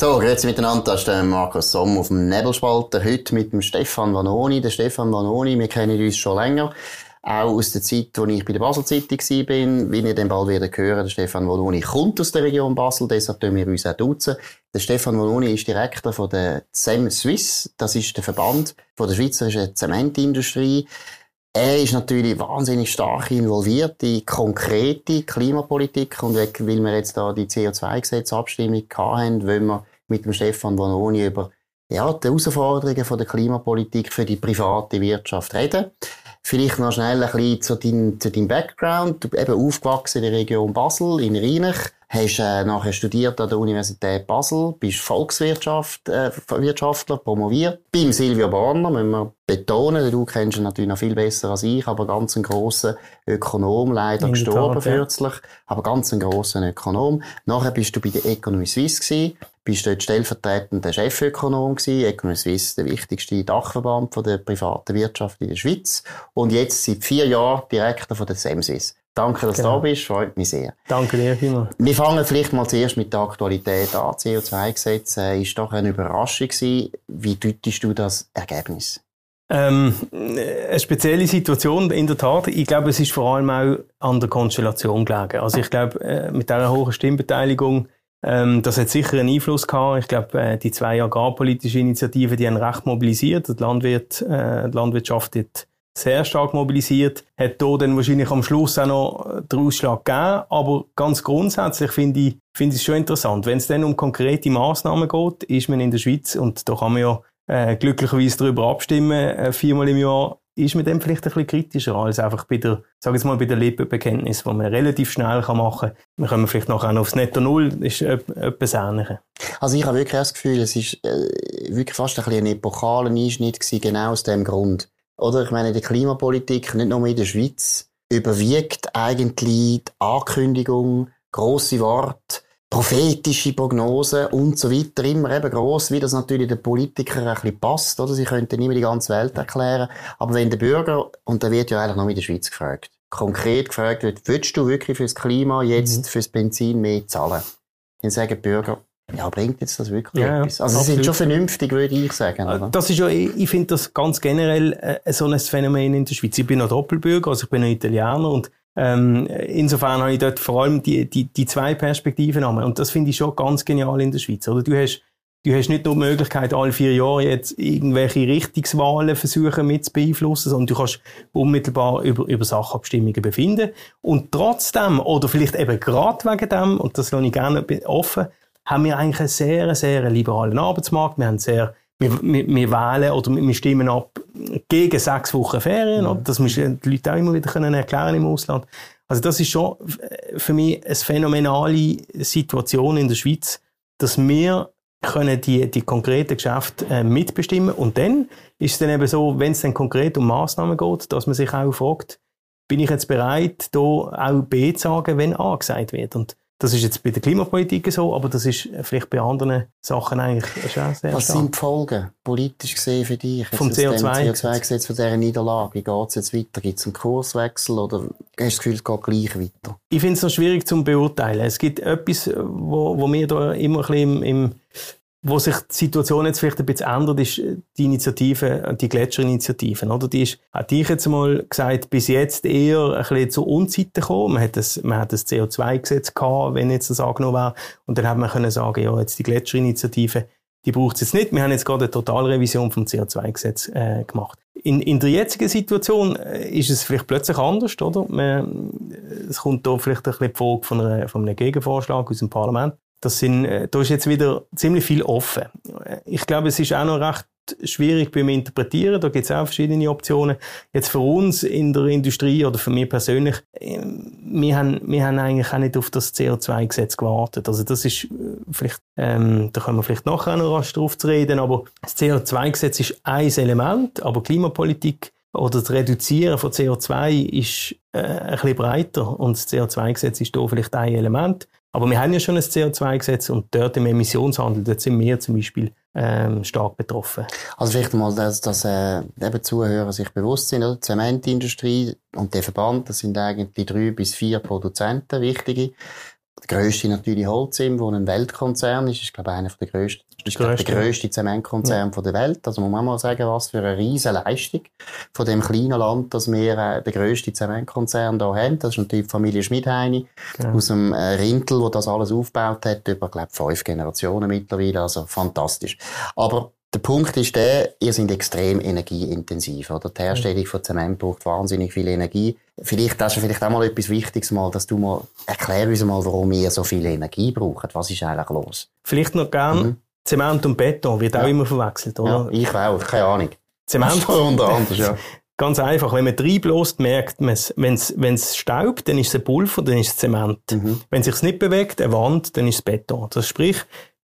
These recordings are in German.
So, grüezi miteinander, das ist der Markus Somm auf dem Nebelspalter. Heute mit dem Stefan Vanoni. Der Stefan Vanoni, wir kennen uns schon länger. Auch aus der Zeit, als ich bei der Basel-Zeitung war, wie ihr dann bald wieder hören, der Stefan Vanoni kommt aus der Region Basel, deshalb tun wir uns auch duzen. Der Stefan Vanoni ist Direktor von der ZEM Swiss. Das ist der Verband von der schweizerischen Zementindustrie. Er ist natürlich wahnsinnig stark involviert in konkrete Klimapolitik und weil wir jetzt da die CO2-Gesetzabstimmung hatten, wollen wir mit dem Stefan Vanoni über ja, die Herausforderungen von der Klimapolitik für die private Wirtschaft reden. Vielleicht noch schnell ein bisschen zu deinem, zu deinem Background. Du bist eben aufgewachsen in der Region Basel, in Rheinach. Hast äh, nachher studiert an der Universität Basel, bist Volkswirtschaft, äh, Wirtschaftler, promoviert. Beim Silvio Borner, müssen wir betonen, du kennst ihn natürlich noch viel besser als ich, aber ganz ein grosser Ökonom, leider in gestorben kürzlich, ja. aber ganz ein grosser Ökonom. Nachher bist du bei der Economy Suisse gewesen, bist dort stellvertretender Chefökonom gewesen. Economy Suisse, der wichtigste Dachverband von der privaten Wirtschaft in der Schweiz. Und jetzt seit vier Jahren Direktor von der SEMSIS. Danke, dass genau. du da bist. Freut mich sehr. Danke dir vielmals. Wir fangen vielleicht mal zuerst mit der Aktualität an. CO2-Gesetz äh, ist doch eine Überraschung gewesen. Wie deutest du das Ergebnis? Ähm, eine spezielle Situation, in der Tat. Ich glaube, es ist vor allem auch an der Konstellation gelegen. Also ich glaube, äh, mit dieser hohen Stimmbeteiligung, ähm, das hat sicher einen Einfluss gehabt. Ich glaube, äh, die zwei agrarpolitischen Initiativen, die haben recht mobilisiert. Die, Landwirt, äh, die Landwirtschaft hat sehr stark mobilisiert, hat hier dann wahrscheinlich am Schluss auch noch den Ausschlag gegeben. Aber ganz grundsätzlich finde ich, finde ich es schon interessant. Wenn es dann um konkrete Massnahmen geht, ist man in der Schweiz, und da kann man ja äh, glücklicherweise darüber abstimmen, äh, viermal im Jahr, ist man dann vielleicht ein bisschen kritischer als einfach bei der, sag jetzt mal, bei der Lippenbekenntnis, wo man relativ schnell kann machen kann. Wir kommen vielleicht nachher noch aufs Netto Null, ist etwas Ähnliches. Also ich habe wirklich das Gefühl, es ist äh, wirklich fast ein, ein epochaler Einschnitt gewesen, genau aus dem Grund. Oder ich meine, die Klimapolitik, nicht nur in der Schweiz, überwiegt eigentlich die Ankündigung, grosse Worte, prophetische Prognosen und so weiter, immer eben gross, wie das natürlich den Politikern ein bisschen passt, oder? Sie könnten nicht mehr die ganze Welt erklären. Aber wenn der Bürger, und da wird ja eigentlich noch in der Schweiz gefragt, konkret gefragt wird, willst du wirklich fürs Klima jetzt mhm. fürs Benzin mehr zahlen? Dann sagen die Bürger, ja, bringt jetzt das wirklich ja, etwas? Also, sie sind schon vernünftig, würde ich sagen. Oder? Das ist ja, ich finde das ganz generell äh, so ein Phänomen in der Schweiz. Ich bin noch Doppelbürger, also ich bin ein Italiener und ähm, insofern habe ich dort vor allem die, die, die zwei Perspektiven an. Und das finde ich schon ganz genial in der Schweiz. Oder du hast, du hast nicht nur die Möglichkeit, alle vier Jahre jetzt irgendwelche Richtungswahlen versuchen mit zu beeinflussen, sondern du kannst unmittelbar über, über Sachabstimmungen befinden. Und trotzdem, oder vielleicht eben gerade wegen dem, und das lasse ich gerne offen, haben wir eigentlich einen sehr, sehr liberalen Arbeitsmarkt. Wir haben sehr wir, wir, wir wählen oder wir stimmen ab gegen sechs Wochen Ferien. Mhm. Das müssen die Leute auch immer wieder können erklären im Ausland. Also das ist schon für mich eine phänomenale Situation in der Schweiz, dass wir können die, die konkreten Geschäfte äh, mitbestimmen und dann ist es dann eben so, wenn es dann konkret um Maßnahmen geht, dass man sich auch fragt, bin ich jetzt bereit, da auch B zu sagen, wenn A gesagt wird. Und das ist jetzt bei der Klimapolitik so, aber das ist vielleicht bei anderen Sachen eigentlich schon sehr Was stark. sind die Folgen, politisch gesehen, für dich? Vom CO2-Gesetz? CO2 von dieser Niederlage. Wie geht es jetzt weiter? Gibt es einen Kurswechsel oder hast du das Gefühl, es geht gleich weiter? Ich finde es noch schwierig zu beurteilen. Es gibt etwas, wo, wo mir da immer ein bisschen im, im wo sich die Situation jetzt vielleicht ein bisschen ändert, ist die Initiative, die Gletscherinitiativen, oder? Die ist, hat ich jetzt mal gesagt, bis jetzt eher ein bisschen zu Unzeiten gekommen. Man hat das, man hat das CO2-Gesetz gehabt, wenn jetzt das angenommen wäre. Und dann hat man können sagen, ja, jetzt die Gletscherinitiative, die braucht es jetzt nicht. Wir haben jetzt gerade eine Totalrevision vom CO2-Gesetz äh, gemacht. In, in der jetzigen Situation äh, ist es vielleicht plötzlich anders, oder? Man, es kommt da vielleicht ein bisschen die Folge von, einer, von einem Gegenvorschlag aus dem Parlament. Das sind, äh, da ist jetzt wieder ziemlich viel offen. Ich glaube, es ist auch noch recht schwierig beim Interpretieren. Da gibt es auch verschiedene Optionen. Jetzt für uns in der Industrie oder für mich persönlich, äh, wir haben, wir haben eigentlich auch nicht auf das CO2-Gesetz gewartet. Also das ist äh, vielleicht, ähm, da können wir vielleicht nachher noch rasch drauf zu reden, aber das CO2-Gesetz ist ein Element, aber Klimapolitik oder das Reduzieren von CO2 ist äh, ein bisschen breiter und das CO2-Gesetz ist da vielleicht ein Element. Aber wir haben ja schon ein CO2-Gesetz und dort im Emissionshandel, dort sind wir zum Beispiel ähm, stark betroffen. Also vielleicht mal, dass, dass äh, eben Zuhörer sich bewusst sind, oder? Die Zementindustrie und der Verband, das sind eigentlich drei bis vier Produzenten, wichtige. Grösste natürlich Holzim, wo ein Weltkonzern ist. Ist, glaube ich, einer der grössten, ist, glaube der grösste Zementkonzern ja. der Welt. Also muss man mal sagen, was für eine riesige Leistung von dem kleinen Land, dass wir äh, den grössten Zementkonzern hier haben. Das ist natürlich die Familie Schmidheini genau. aus dem äh, Rintel, wo das alles aufgebaut hat, über, glaube fünf Generationen mittlerweile. Also fantastisch. Aber der Punkt ist der, ihr seid extrem energieintensiv, oder? Die Herstellung von Zement braucht wahnsinnig viel Energie. Vielleicht, das ist vielleicht auch mal etwas Wichtiges mal, dass du mal, erklär uns mal, warum ihr so viel Energie braucht. Was ist eigentlich los? Vielleicht noch gern, mhm. Zement und Beton wird ja. auch immer verwechselt, oder? Ja, ich auch, keine Ahnung. Zement. unter anderem, ja. Ganz einfach, wenn man reinbläst, merkt man es. Wenn es staubt, dann ist es ein Pulver, dann ist es Zement. Mhm. Wenn es sich nicht bewegt, eine Wand, dann ist es Beton. Das sprich,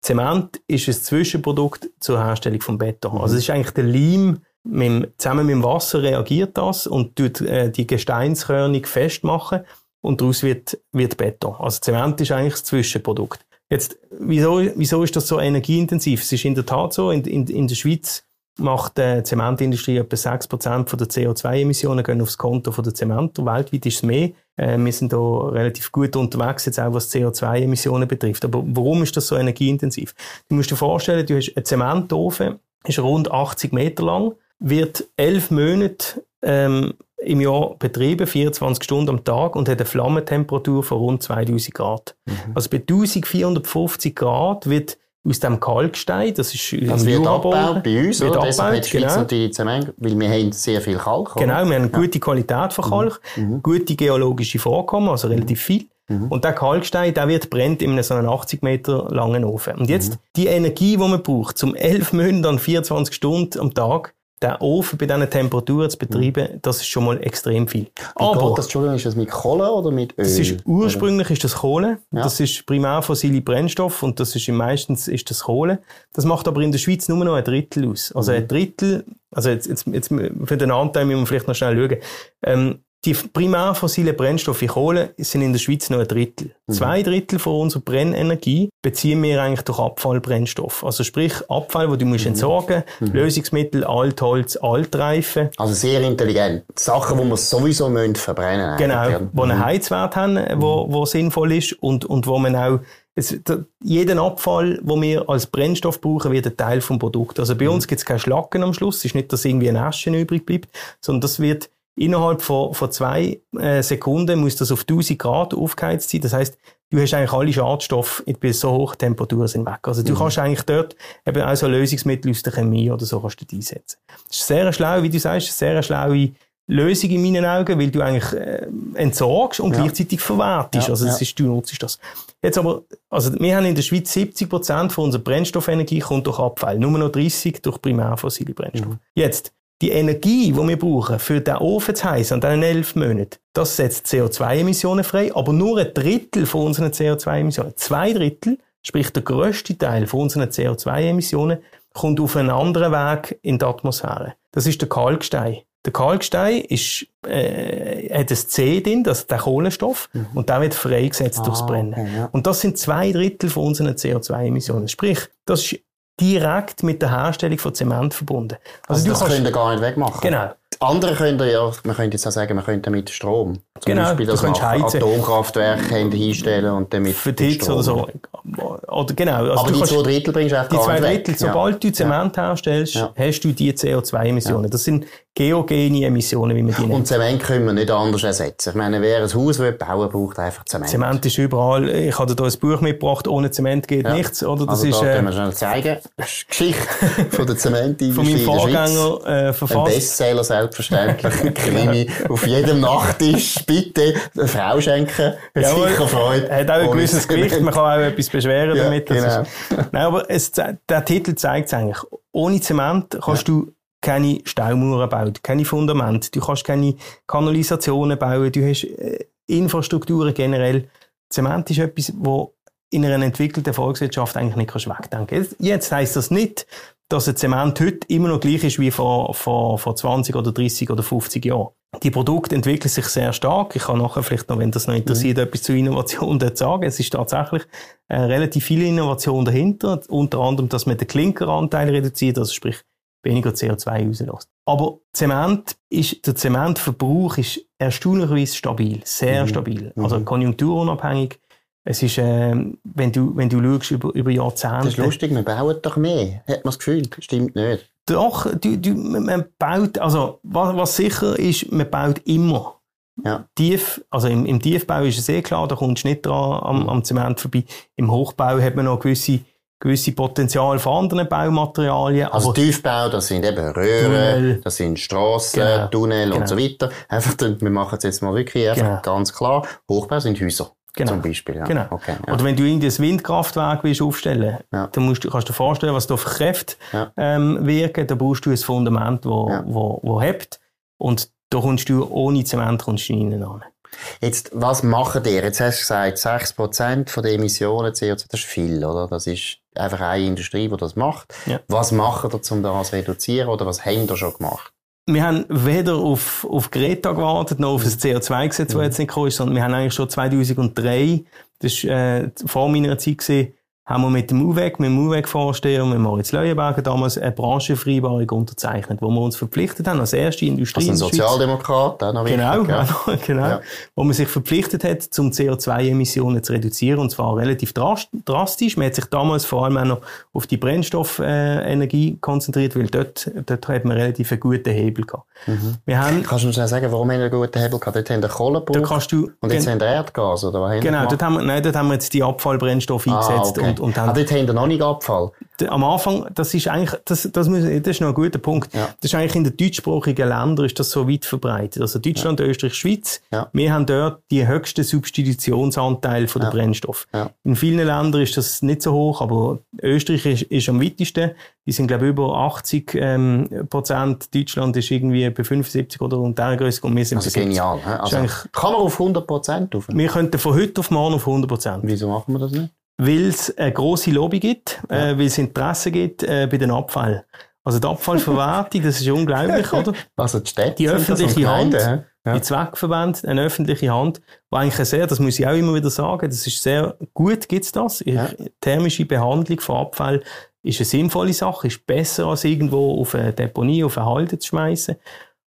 Zement ist ein Zwischenprodukt zur Herstellung von Beton. Mhm. Also es ist eigentlich der Leim, mit, zusammen mit dem Wasser reagiert das und tut äh, die Gesteinskörnung festmachen und daraus wird, wird Beton. Also Zement ist eigentlich das Zwischenprodukt. Jetzt, wieso, wieso ist das so energieintensiv? Es ist in der Tat so, in, in, in der Schweiz macht die Zementindustrie etwa 6% von der CO2-Emissionen gehen aufs Konto von der Zement. Weltweit ist es mehr. Äh, wir sind da relativ gut unterwegs, jetzt auch was CO2-Emissionen betrifft. Aber warum ist das so energieintensiv? Du musst dir vorstellen, du hast einen Zementofen, ist rund 80 Meter lang, wird elf Monate ähm, im Jahr betrieben, 24 Stunden am Tag und hat eine Flammentemperatur von rund 2000 Grad. Mhm. Also bei 1450 Grad wird aus dem Kalkstein, das ist das wird abgebaut bei uns, wird oder? Abgebaut, hat genau. natürlich Zement, weil wir haben sehr viel Kalk. Oder? Genau, wir haben eine gute Qualität von Kalk, mhm. mhm. gute geologische Vorkommen, also relativ viel. Mhm. Und der Kalkstein, der wird brennt in einem so einen 80 Meter langen Ofen. Und jetzt mhm. die Energie, die man braucht, zum 11 Monate an 24 Stunden am Tag, den Ofen bei diesen Temperaturen zu betreiben, mhm. das ist schon mal extrem viel. Aber das, Entschuldigung, ist das mit Kohle oder mit Öl? Das ist, ursprünglich ist das Kohle. Ja. Das ist primär fossile Brennstoff und das ist meistens ist das Kohle. Das macht aber in der Schweiz nur noch ein Drittel aus. Also mhm. ein Drittel, also jetzt, jetzt, jetzt für den Anteil müssen wir vielleicht noch schnell schauen. Ähm, die primär fossilen Brennstoffe Kohle sind in der Schweiz nur ein Drittel. Mhm. Zwei Drittel von unserer Brennenergie beziehen wir eigentlich durch Abfallbrennstoff. Also sprich Abfall, wo du musst mhm. entsorgen, mhm. Lösungsmittel, Altholz, Altreifen. Also sehr intelligent. Sachen, wo wir sowieso müssen verbrennen Genau, ja. wo einen mhm. Heizwert haben, wo, wo sinnvoll ist und, und wo man auch es, jeden Abfall, den wir als Brennstoff brauchen, wird ein Teil vom Produkt. Also bei mhm. uns gibt es keine Schlacken am Schluss. Es ist nicht, dass irgendwie ein Asche übrig bleibt, sondern das wird Innerhalb von, von zwei äh, Sekunden muss das auf 1000 Grad aufgeheizt sein. Das heißt, du hast eigentlich alle Schadstoffe bei so hohen Temperaturen sind weg. Also du mhm. kannst eigentlich dort eben auch so Lösungsmittel aus der Chemie oder so kannst du einsetzen. Das ist sehr schlau, wie du sagst, sehr schlaue Lösung in meinen Augen, weil du eigentlich äh, entsorgst und ja. gleichzeitig verwertest. Ja, also das ja. ist, du nutzt das. Jetzt aber, also wir haben in der Schweiz 70 Prozent von unserer Brennstoffenergie kommt durch Abfall, nur noch 30% durch primär fossile Brennstoffe. Mhm. Jetzt die Energie, die wir brauchen, für den Ofen zu heizen an diesen elf Monaten, das setzt CO2-Emissionen frei, aber nur ein Drittel von unseren CO2-Emissionen. Zwei Drittel, sprich der grösste Teil von unseren CO2-Emissionen, kommt auf einen anderen Weg in die Atmosphäre. Das ist der Kalkstein. Der Kalkstein ist, äh, hat ein C drin, das ist der Kohlenstoff, mhm. und der wird freigesetzt ah, durchs Brennen. Okay, ja. Und das sind zwei Drittel von unseren CO2-Emissionen. Sprich, das ist direkt mit der Herstellung von Zement verbunden. Also, also das kannst, könnt ihr gar nicht wegmachen. Genau. Andere können ja, man könnte jetzt auch sagen, man könnte mit Strom. Zum genau, Beispiel, dass man Atomkraftwerke hinstellen und damit Für Hitze oder so. Oder genau. Also Aber die zwei Drittel bringst du auch Die zwei Drittel, weg. sobald ja. du Zement ja. herstellst, ja. hast du die CO2-Emissionen. Ja. Das sind geogene Emissionen, wie man die nennt. Und Zement können wir nicht anders ersetzen. Ich meine, wer ein Haus will bauen, braucht einfach Zement. Zement ist überall. Ich habe dir hier ein Buch mitgebracht, ohne Zement geht nichts. Oder? Das also ist, da äh, können wir schnell zeigen. Das ist die Geschichte von der Zementindustrie Von meinem Vorgänger äh, verfasst. Ein Bestseller selbstverständlich. Krimi. Auf jedem Nachttisch bitte eine Frau schenken. Jawohl, sicher Freude. Hat auch ein gewisses Gewicht. Man kann auch etwas beschweren ja, damit. Genau. Ist, nein, aber es, der Titel zeigt es eigentlich. Ohne Zement kannst ja. du keine Staumauern bauen, keine Fundamente, du kannst keine Kanalisationen bauen, du hast äh, Infrastrukturen generell. Zement ist etwas, wo in einer entwickelten Volkswirtschaft eigentlich nicht kannst wegdenken kannst. Jetzt heisst das nicht, dass ein Zement heute immer noch gleich ist wie vor, vor, vor 20 oder 30 oder 50 Jahren. Die Produkte entwickeln sich sehr stark. Ich kann nachher vielleicht noch, wenn das noch interessiert, mhm. etwas zu Innovation sagen. Es ist tatsächlich äh, relativ viel Innovation dahinter. Unter anderem, dass man den Klinkeranteil reduziert, also sprich weniger CO2 rauslässt. Aber Zement ist, der Zementverbrauch ist erstaunlicherweise stabil, sehr mhm. stabil. Also mhm. konjunkturunabhängig. Es ist, äh, wenn du, wenn du schaust über, über Jahrzehnte. Das ist lustig, wir bauen doch mehr. Hat man das Gefühl? Stimmt nicht. Doch, du, du, man baut, also, was, was sicher ist, man baut immer. Ja. Tief, also im, im Tiefbau ist es eh klar, da kommst du nicht dran am, am Zement vorbei. Im Hochbau hat man noch gewisse, gewisse Potenzial von anderen Baumaterialien. Also Tiefbau, das sind eben Röhren, das sind Strassen, Genau. Tunnel und Genau. so weiter. Einfach, wir machen es jetzt mal wirklich einfach Genau. ganz klar. Hochbau sind Häuser. Genau. Zum Beispiel. Ja. Genau. Okay, ja. Oder wenn du irgendwie ein Windkraftwerk willst aufstellen Ja. dann musst kannst du dir vorstellen, was da für Kräfte Ja. ähm, wirken. Da brauchst du ein Fundament, wo, Ja. wo, wo hebt. Und da kommst du ohne Zement kommst du nicht an. Jetzt, was machen ihr? Jetzt hast du gesagt, 6% von den Emissionen CO2, das ist viel, oder? Das ist einfach eine Industrie, die das macht. Was machen ihr, um das zu reduzieren, oder was haben ihr schon gemacht? Wir haben weder auf, auf Greta gewartet, noch auf das CO2-Gesetz, Mhm. das jetzt nicht gekommen ist, sondern wir haben eigentlich schon 2003, das war äh, vor meiner Zeit, gewesen, haben wir mit dem UWEG, mit dem UWEG-Vorsteher, mit Moritz Leuenberger damals eine Branchenvereinbarung unterzeichnet, wo wir uns verpflichtet haben, als erste Industrie Schweiz. Sozialdemokrat, auch noch Genau, wichtig, ja. auch noch, genau. Ja. Wo man sich verpflichtet hat, zum CO2-Emissionen zu reduzieren, und zwar relativ dras- drastisch. Man hat sich damals vor allem auch noch auf die Brennstoffenergie konzentriert, weil dort, dort hat man relativ einen guten Hebel gehabt. Mhm. Wir haben, Kannst du uns schnell sagen, warum haben wir einen guten Hebel gehabt? Dort haben wir Kohle gebraucht und jetzt haben wir Erdgas, oder was haben wir genau, dort haben wir, nein, dort haben wir jetzt die Abfallbrennstoffe Ah, eingesetzt okay. Und, und ah, haben dort haben wir noch nicht Abfall. Am Anfang, das ist eigentlich, das, das, müssen, das ist noch ein guter Punkt. Ja. Das ist eigentlich in den deutschsprachigen Ländern ist das so weit verbreitet. Also Deutschland, Österreich, Schweiz. Ja. Wir haben dort die höchsten Substitutionsanteil von der Ja. Brennstoff. Ja. In vielen Ländern ist das nicht so hoch, aber Österreich ist, ist am weitesten. Die sind, glaube ich, über 80 ähm, Prozent. Deutschland ist irgendwie bei 75 oder um der Größe und wir sind Also bei 70. genial. Also, kann man auf 100% rauf? Wir könnten von heute auf morgen auf 100 Prozent. Wieso machen wir das nicht? Weil es eine grosse Lobby gibt, äh, weil es Interesse gibt äh, bei den Abfall. Also die Abfallverwertung, das ist unglaublich, oder? Also die Städte Die öffentliche Hand, hä? Ja. Die Zweckverbände, eine öffentliche Hand, wo eigentlich sehr, das muss ich auch immer wieder sagen, das ist sehr gut, gibt's das. Ja. Thermische Behandlung von Abfall ist eine sinnvolle Sache, ist besser als irgendwo auf eine Deponie, auf eine Halde zu schmeißen.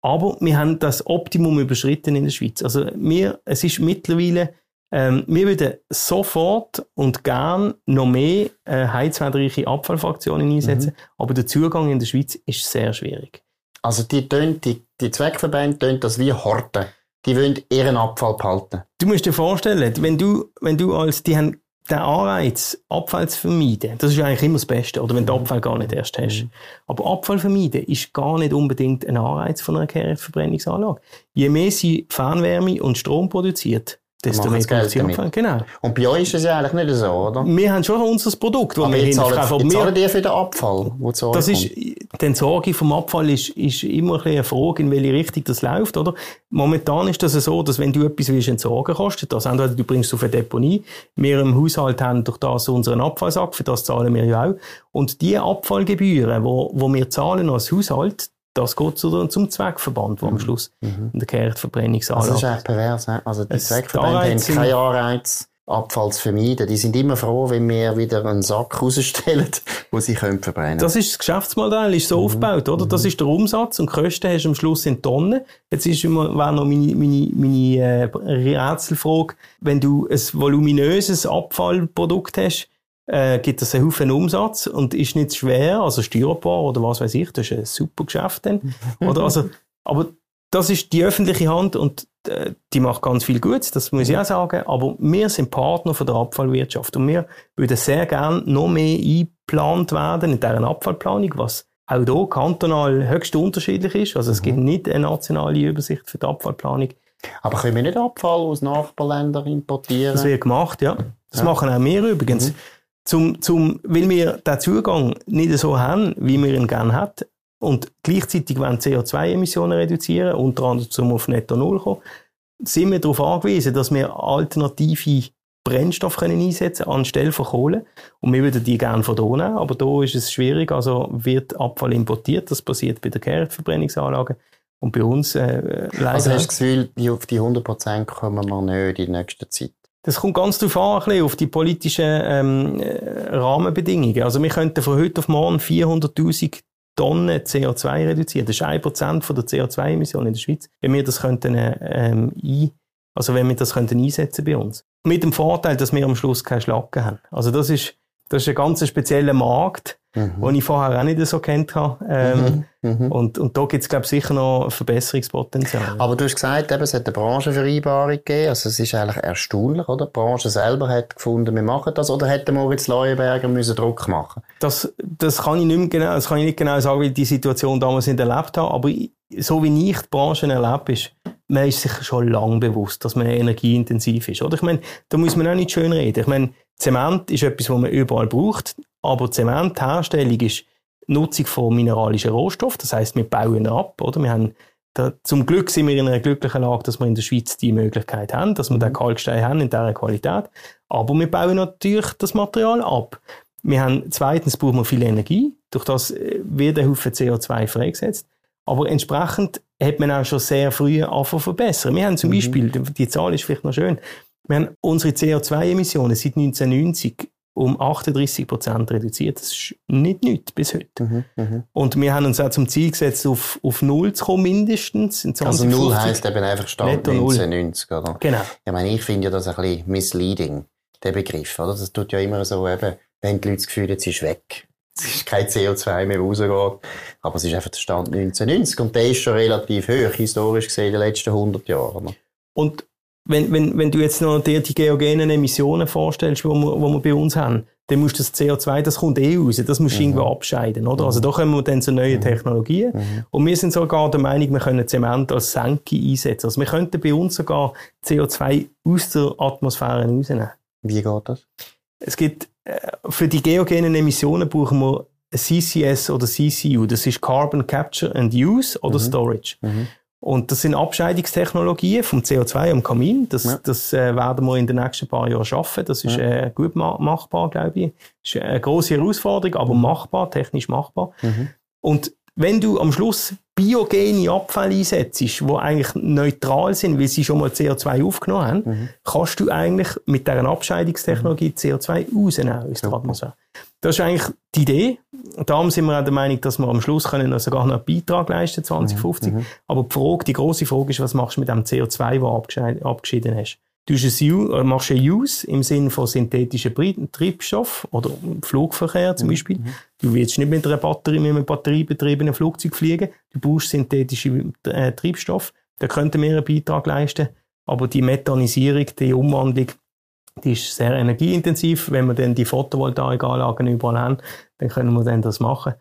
Aber wir haben das Optimum überschritten in der Schweiz. Also wir, es ist mittlerweile, ähm, wir würden sofort und gern noch mehr äh, heizwertreiche Abfallfraktionen einsetzen, aber der Zugang in der Schweiz ist sehr schwierig. Also die, tun, die, die Zweckverbände tun das wie Horten. Die wollen ihren Abfall behalten. Du musst dir vorstellen, wenn du, wenn du als, die haben den Anreiz, Abfall zu vermeiden, das ist eigentlich immer das Beste, oder wenn du Abfall gar nicht erst hast. Aber Abfall vermeiden ist gar nicht unbedingt ein Anreiz von einer Kehrichtverbrennungsanlage. Je mehr sie Fernwärme und Strom produziert, desto mehr produziert damit. Genau. Und bei euch ist es ja eigentlich nicht so, oder? Wir haben schon unser Produkt, das wir hinterkaufen. Aber ihr wir- für den Abfall, der zu Das ist, die Entsorgung vom Abfall ist, ist immer ein bisschen eine Frage, in welche Richtung das läuft, oder? Momentan ist das so, dass wenn du etwas willst entsorgen kostet das entweder du bringst es auf eine Deponie, wir im Haushalt haben durch das unseren Abfallsack, für das zahlen wir ja auch. Und die Abfallgebühren, wo, wo wir zahlen als Haushalt, das geht zu, zum Zweckverband, wo am Schluss in der Also das ist echt pervers. hä? Also die Es- Zweckverbände haben keinen Anreiz, Abfall zu vermeiden. Die sind immer froh, wenn wir wieder einen Sack rausstellen, wo sie können verbrennen Das ist das Geschäftsmodell, ist so Mhm. aufgebaut, oder? Das ist der Umsatz und die Kosten hast du am Schluss in Tonnen. Jetzt ist immer, wäre noch meine, meine, meine äh, Rätselfrage, wenn du ein voluminöses Abfallprodukt hast, äh, gibt das einen Haufen Umsatz und ist nicht schwer, also steuerbar oder was weiß ich, das ist ein super Geschäft dann. Oder also, aber das ist die öffentliche Hand und äh, die macht ganz viel Gutes, das muss ich auch sagen. Aber wir sind Partner von der Abfallwirtschaft und wir würden sehr gerne noch mehr eingeplant werden in deren Abfallplanung, was auch hier kantonal höchst unterschiedlich ist. Also es gibt nicht eine nationale Übersicht für die Abfallplanung. Aber können wir nicht Abfall aus Nachbarländern importieren? Das wird gemacht, ja. Das Ja. machen auch wir übrigens. Zum, zum, weil wir den Zugang nicht so haben, wie wir ihn gerne hätten, und gleichzeitig wollen CO2-Emissionen reduzieren, unter anderem zum auf Netto Null kommen, sind wir darauf angewiesen, dass wir alternative Brennstoffe können einsetzen anstelle von Kohle. Und wir würden die gerne von hier nehmen, aber da ist es schwierig. Also wird Abfall importiert. Das passiert bei der Kehrichtverbrennungsanlage. Und bei uns äh, leider. also hast du das Gefühl, auf die 100% kommen wir nicht in nächster Zeit? Das kommt ganz darauf an, ein bisschen auf die politischen ähm, äh, Rahmenbedingungen. Also wir könnten von heute auf morgen 400'000 Tonnen CO2 reduzieren. Das ist 1% von der CO2-Emission in der Schweiz. Wenn wir das könnten, äh, ähm, ein, also wenn wir das könnten einsetzen bei uns. Mit dem Vorteil, dass wir am Schluss keine Schlacken haben. Also das ist, das ist ein ganz spezieller Markt, mhm. den ich vorher auch nicht so kennt habe. Ähm, mhm. Mhm. Und, und da gibt es, glaube ich, sicher noch Verbesserungspotenzial. Aber du hast gesagt, eben, es hat eine Branchenvereinbarung gegeben. Also es ist eigentlich erstaunlich, oder? Die Branche selber hat gefunden, wir machen das. Oder hätte Moritz Leuenberger müssen Druck machen das, das kann ich nicht genau, das kann ich nicht genau sagen, wie ich die Situation damals nicht erlebt habe. Aber so wie ich die Branche erlebe, ist, man ist sich schon lange bewusst, dass man energieintensiv ist. Oder? Ich meine, da muss man auch nicht schön reden. Ich meine, Zement ist etwas, was man überall braucht, aber Zementherstellung ist Nutzung von mineralischen Rohstoffen. Das heißt, wir bauen ab, oder? Wir haben da, zum Glück sind wir in einer glücklichen Lage, dass wir in der Schweiz die Möglichkeit haben, dass wir den mhm. Kalkstein haben in dieser Qualität. Aber wir bauen natürlich das Material ab. Wir haben, zweitens brauchen wir viel Energie. Durch das äh, wird ein Haufen CO2 freigesetzt. Aber entsprechend hat man auch schon sehr früh angefangen zu verbessern. Wir haben zum mhm. Beispiel, die Zahl ist vielleicht noch schön, wir haben unsere CO2-Emissionen seit 1990 um 38 Prozent reduziert. Das ist nicht nichts bis heute. Mhm, mh. Und wir haben uns auch zum Ziel gesetzt, auf, auf Null zu kommen, mindestens. In 2050. also Null heisst eben einfach Stand 1990, oder? Genau. Ich meine, ich finde ja das ein bisschen misleading, der Begriff, oder? Das tut ja immer so eben, wenn die Leute das Gefühl es ist weg. Es ist kein CO2 mehr rausgeht. Aber es ist einfach der Stand 1990 und der ist schon relativ hoch, historisch gesehen, in den letzten 100 Jahren. Und wenn, wenn, wenn du jetzt noch dir die geogenen Emissionen vorstellst, die wir, wo wir bei uns haben, dann musst du das CO2, das kommt eh raus, das musst du mhm. irgendwo abscheiden, oder? Also mhm. da kommen wir dann zu neuen mhm. Technologien. Mhm. Und wir sind sogar der Meinung, wir können Zement als Senke einsetzen. Also wir könnten bei uns sogar CO2 aus der Atmosphäre rausnehmen. Wie geht das? Es gibt, äh, für die geogenen Emissionen brauchen wir CCS oder CCU. Das ist Carbon Capture and Use oder mhm. Storage. Und das sind Abscheidungstechnologien vom CO2 am Kamin. Das, ja. das äh, werden wir in den nächsten paar Jahren schaffen. Das ist ja. äh, gut ma machbar, glaube ich. Das ist eine große Herausforderung, aber mhm. machbar, technisch machbar. Mhm. Und wenn du am Schluss biogene Abfälle einsetzt, die eigentlich neutral sind, weil sie schon mal CO2 aufgenommen haben, mhm. kannst du eigentlich mit dieser Abscheidungstechnologie mhm. CO2 rausnehmen aus der Atmosphäre. Das ist eigentlich die Idee. Darum sind wir auch der Meinung, dass wir am Schluss können sogar noch einen Beitrag leisten, 2050. Mhm. mhm. Aber die Frage, die große Frage ist, was machst du mit dem CO2, das du abgeschieden hast? Du ein, machst ein Use im Sinne von synthetischen Treibstoff oder Flugverkehr zum mhm. Beispiel. Mhm. Du willst nicht mit einer Batterie, mit einem batteriebetriebenen Flugzeug fliegen. Du brauchst synthetische äh, Treibstoff. Da könnten wir einen Beitrag leisten. Aber die Methanisierung, die Umwandlung die ist sehr energieintensiv. Wenn wir dann die Photovoltaikanlagen überall haben, dann können wir dann das machen.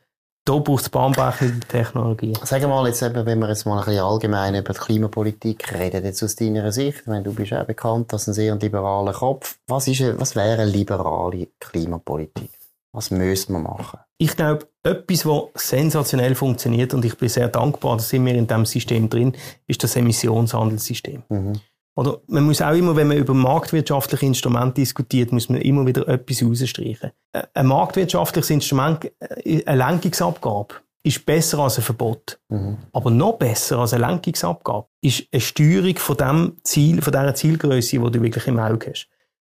Da braucht es bahnbrechende Technologien. Sag mal jetzt eben, wenn wir jetzt mal ein bisschen allgemein über die Klimapolitik reden, jetzt aus deiner Sicht, wenn du bist auch bekannt als ein sehr liberaler Kopf, was, ist, was wäre eine liberale Klimapolitik? Was müsste man machen? Ich glaube, etwas, was sensationell funktioniert und ich bin sehr dankbar, dass wir in diesem System drin, ist das Emissionshandelssystem. Mhm. Oder man muss auch immer, wenn man über marktwirtschaftliche Instrumente diskutiert, muss man immer wieder etwas rausstreichen. Ein marktwirtschaftliches Instrument, äh, eine Lenkungsabgabe, ist besser als ein Verbot. Mhm. Aber noch besser als eine Lenkungsabgabe ist eine Steuerung von dem Ziel, von dieser Zielgröße, die du wirklich im Auge hast.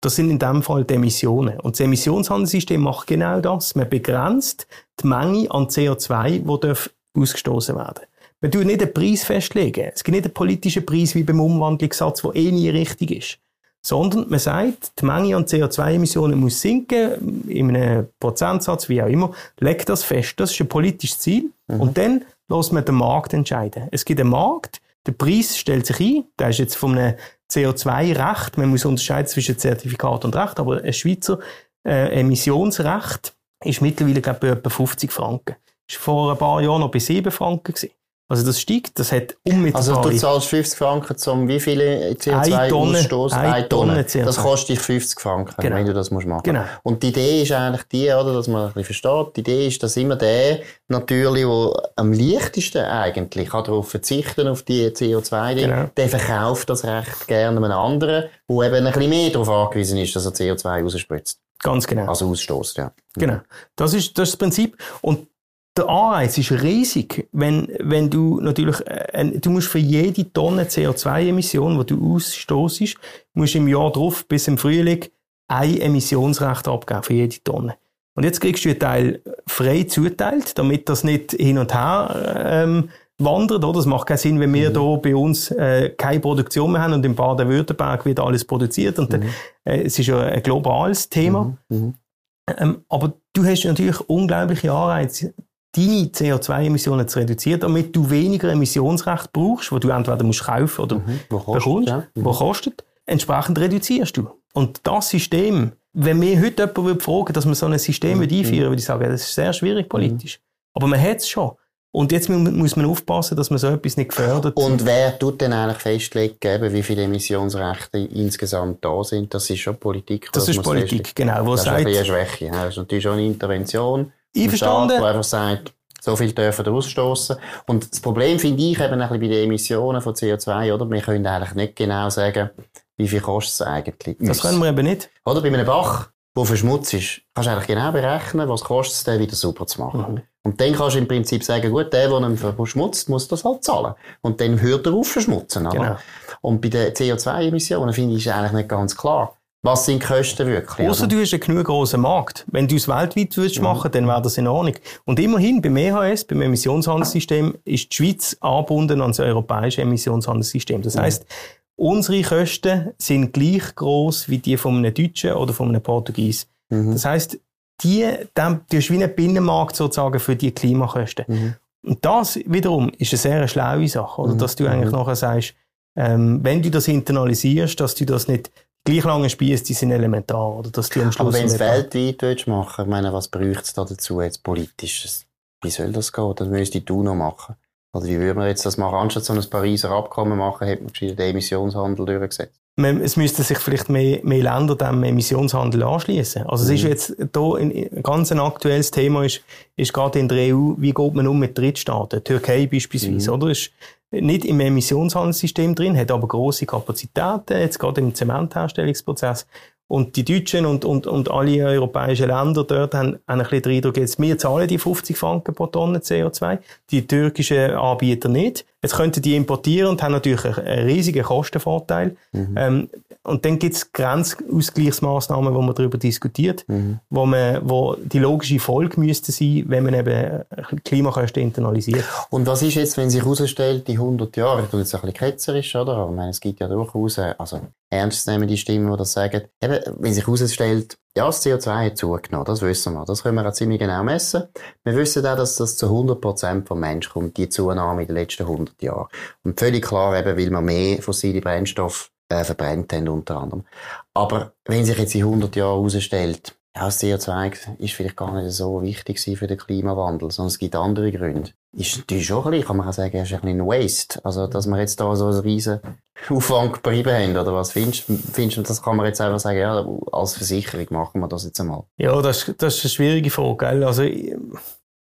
Das sind in dem Fall die Emissionen. Und das Emissionshandelssystem macht genau das. Man begrenzt die Menge an CO2, die ausgestoßen werden man tut nicht einen Preis festlegen. Es gibt nicht einen politischen Preis wie beim Umwandlungssatz, der eh nie richtig ist. Sondern man sagt, die Menge an CO2-Emissionen muss sinken, in einem Prozentsatz, wie auch immer. Legt das fest. Das ist ein politisches Ziel. Mhm. Und dann lässt man den Markt entscheiden. Es gibt einen Markt, der Preis stellt sich ein. Der ist jetzt von einem CO2-Recht. Man muss unterscheiden zwischen Zertifikat und Recht. Aber ein Schweizer äh, Emissionsrecht ist mittlerweile, glaube ich, bei etwa 50 Franken. Das war vor ein paar Jahren noch bei 7 Franken. Gewesen. Also das steigt, das hat unmittelbar... Also du zahlst 50 Franken zum wie viele CO2-Ausstoß? Eine, eine Tonne. Tonne das kostet dich 50 Franken, genau. wenn du das musst machen genau. Und die Idee ist eigentlich die, oder, dass man ein bisschen versteht, die Idee ist, dass immer der natürlich, der am leichtesten eigentlich kann darauf verzichten auf die CO2-Dinge, genau. der verkauft das Recht gerne einem anderen, der eben ein bisschen mehr darauf angewiesen ist, dass er CO2 rausspritzt. Ganz genau. Also ausstoßt, ja. Genau. Das ist, das ist das Prinzip. Und der Anreiz ist riesig, wenn, wenn du natürlich, äh, du musst für jede Tonne CO2-Emission, die du ausstoßest, musst im Jahr drauf bis im Frühling ein Emissionsrecht abgeben für jede Tonne. Und jetzt kriegst du einen Teil frei zuteilt, damit das nicht hin und her ähm, wandern, oder? Das macht keinen Sinn, wenn wir mhm. hier bei uns äh, keine Produktion mehr haben und in Baden-Württemberg wird alles produziert. Und mhm. äh, es ist ja ein globales Thema. Mhm. mhm. Ähm, aber du hast natürlich unglaubliche Anreize, deine CO2-Emissionen zu reduzieren, damit du weniger Emissionsrecht brauchst, wo du entweder musst kaufen oder mhm. wo kostet, bekommst, ja. mhm. wo kostet. Entsprechend reduzierst du. Und das System, wenn mir heute jemand fragen dass man so ein System mhm. einführen würde, würde ich sagen, das ist sehr schwierig politisch. Mhm. Aber man hat es schon. Und jetzt muss man aufpassen, dass man so etwas nicht gefördert. Und wer tut denn eigentlich festlegen, wie viele Emissionsrechte insgesamt da sind? Das ist schon Politik. Das ist Politik, genau. Wo das sagt, ist eine Schwäche. Das ist natürlich schon eine Intervention. Einverstanden. Staat, der einfach sagt, so viel dürfen ausstoßen. Und das Problem finde ich eben ein bisschen bei den Emissionen von CO2, oder? Wir können eigentlich nicht genau sagen, wie viel kostet es eigentlich. Das können wir eben nicht. Oder bei einem Bach, der verschmutzt ist, kannst du eigentlich genau berechnen, was kostet es, den wieder sauber zu machen. Mhm. Und dann kannst du im Prinzip sagen, gut, der, der ihn verschmutzt, muss das halt zahlen. Und dann hört er auf verschmutzen. Oder? Genau. Und bei den CO2-Emissionen finde ich es eigentlich nicht ganz klar. Was sind die Kosten wirklich? Außer du hast einen genug grossen Markt. Wenn du es weltweit würdest mhm. machen, dann wäre das in Ordnung. Und immerhin, beim EHS, beim Emissionshandelssystem, ist die Schweiz angebunden an das europäische Emissionshandelssystem. Das heisst, unsere Kosten sind gleich groß wie die von einem Deutschen oder von einem Portugies. Mhm. Das heisst, die, dann, du hast wie einen Binnenmarkt sozusagen für die Klimakosten. Mhm. Und das wiederum ist eine sehr schlaue Sache, oder? Mhm. Dass du eigentlich mhm. nachher sagst, ähm, wenn du das internalisierst, dass du das nicht gleich lange Spieße, die sind elementar, oder? Dass du am Schluss Aber wenn du es weltweit machen, ich meine, was bräuchte es da dazu jetzt politisch? Wie soll das gehen? Das müsste du noch machen. Oder wie würde man jetzt das machen? Anstatt so ein Pariser Abkommen machen, hätte man den Emissionshandel durchgesetzt. es müssten sich vielleicht mehr, mehr Länder dem Emissionshandel anschließen. Also es ist mhm. jetzt hier ein ganz ein aktuelles Thema ist, ist gerade in der EU, wie geht man um mit Drittstaaten? Türkei beispielsweise, mhm. oder? Ist nicht im Emissionshandelssystem drin, hat aber große Kapazitäten, jetzt gerade im Zementherstellungsprozess. Und die Deutschen und, und, und alle europäischen Länder dort haben, haben ein bisschen den Eindruck, jetzt, wir zahlen die 50 Franken pro Tonne CO2, die türkischen Anbieter nicht. Jetzt könnten die importieren und haben natürlich einen riesigen Kostenvorteil. Mhm. Ähm, und dann gibt es Grenzausgleichsmaßnahmen, wo man darüber diskutiert, mhm. wo, man, wo die logische Folge müsste sein, wenn man eben Klimakosten internalisiert. Und was ist jetzt, wenn sich herausstellt, die 100 Jahre, ich tue jetzt ein bisschen ketzerisch, oder? Aber ich meine, es gibt ja durchaus, äh, also ernstzunehmende Stimmen, die das sagen, eben, wenn sich herausstellt, ja, das CO2 hat zugenommen, das wissen wir. Das können wir auch ziemlich genau messen. Wir wissen auch, dass das zu 100% vom Mensch kommt, die Zunahme in den letzten 100 Jahren. Und völlig klar eben, weil wir mehr fossile Brennstoffe äh, verbrennt haben, unter anderem. Aber wenn sich jetzt in 100 Jahren herausstellt, ja, das CO2 ist vielleicht gar nicht so wichtig für den Klimawandel, sondern es gibt andere Gründe. Ist natürlich schon ein bisschen, kann man auch sagen, ist ein bisschen ein Waste. Also, dass wir jetzt da so einen riesen Aufwand geblieben haben, oder was findest, findest du, das kann man jetzt einfach sagen, ja, als Versicherung machen wir das jetzt einmal? Ja, das, das ist eine schwierige Frage, gell? Also,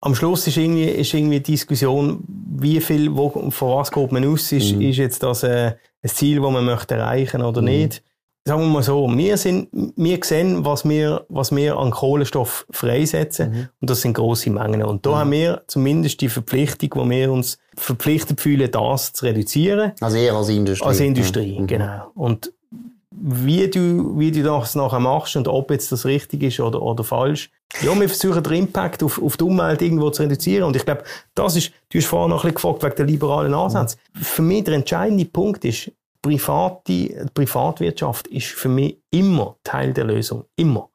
am Schluss ist irgendwie, ist irgendwie die Diskussion, wie viel, wo, von was geht man aus, ist, mhm. ist jetzt das äh, ein Ziel, das man möchte erreichen oder mhm. nicht. Sagen wir mal so, wir, sind, wir sehen, was wir, was wir an Kohlenstoff freisetzen, mhm. und das sind grosse Mengen. Und da mhm. haben wir zumindest die Verpflichtung, wo wir uns verpflichtet fühlen, das zu reduzieren. Also eher als Industrie. Als Industrie, mhm. genau. Und wie du, wie du das nachher machst und ob jetzt das richtig ist oder, oder falsch. Ja, wir versuchen den Impact auf, auf die Umwelt irgendwo zu reduzieren. Und ich glaube, das ist, du hast vorhin noch ein bisschen gefragt wegen der liberalen Ansätze. Mhm. Für mich der entscheidende Punkt ist, private, Privatwirtschaft ist für mich immer Teil der Lösung. Immer.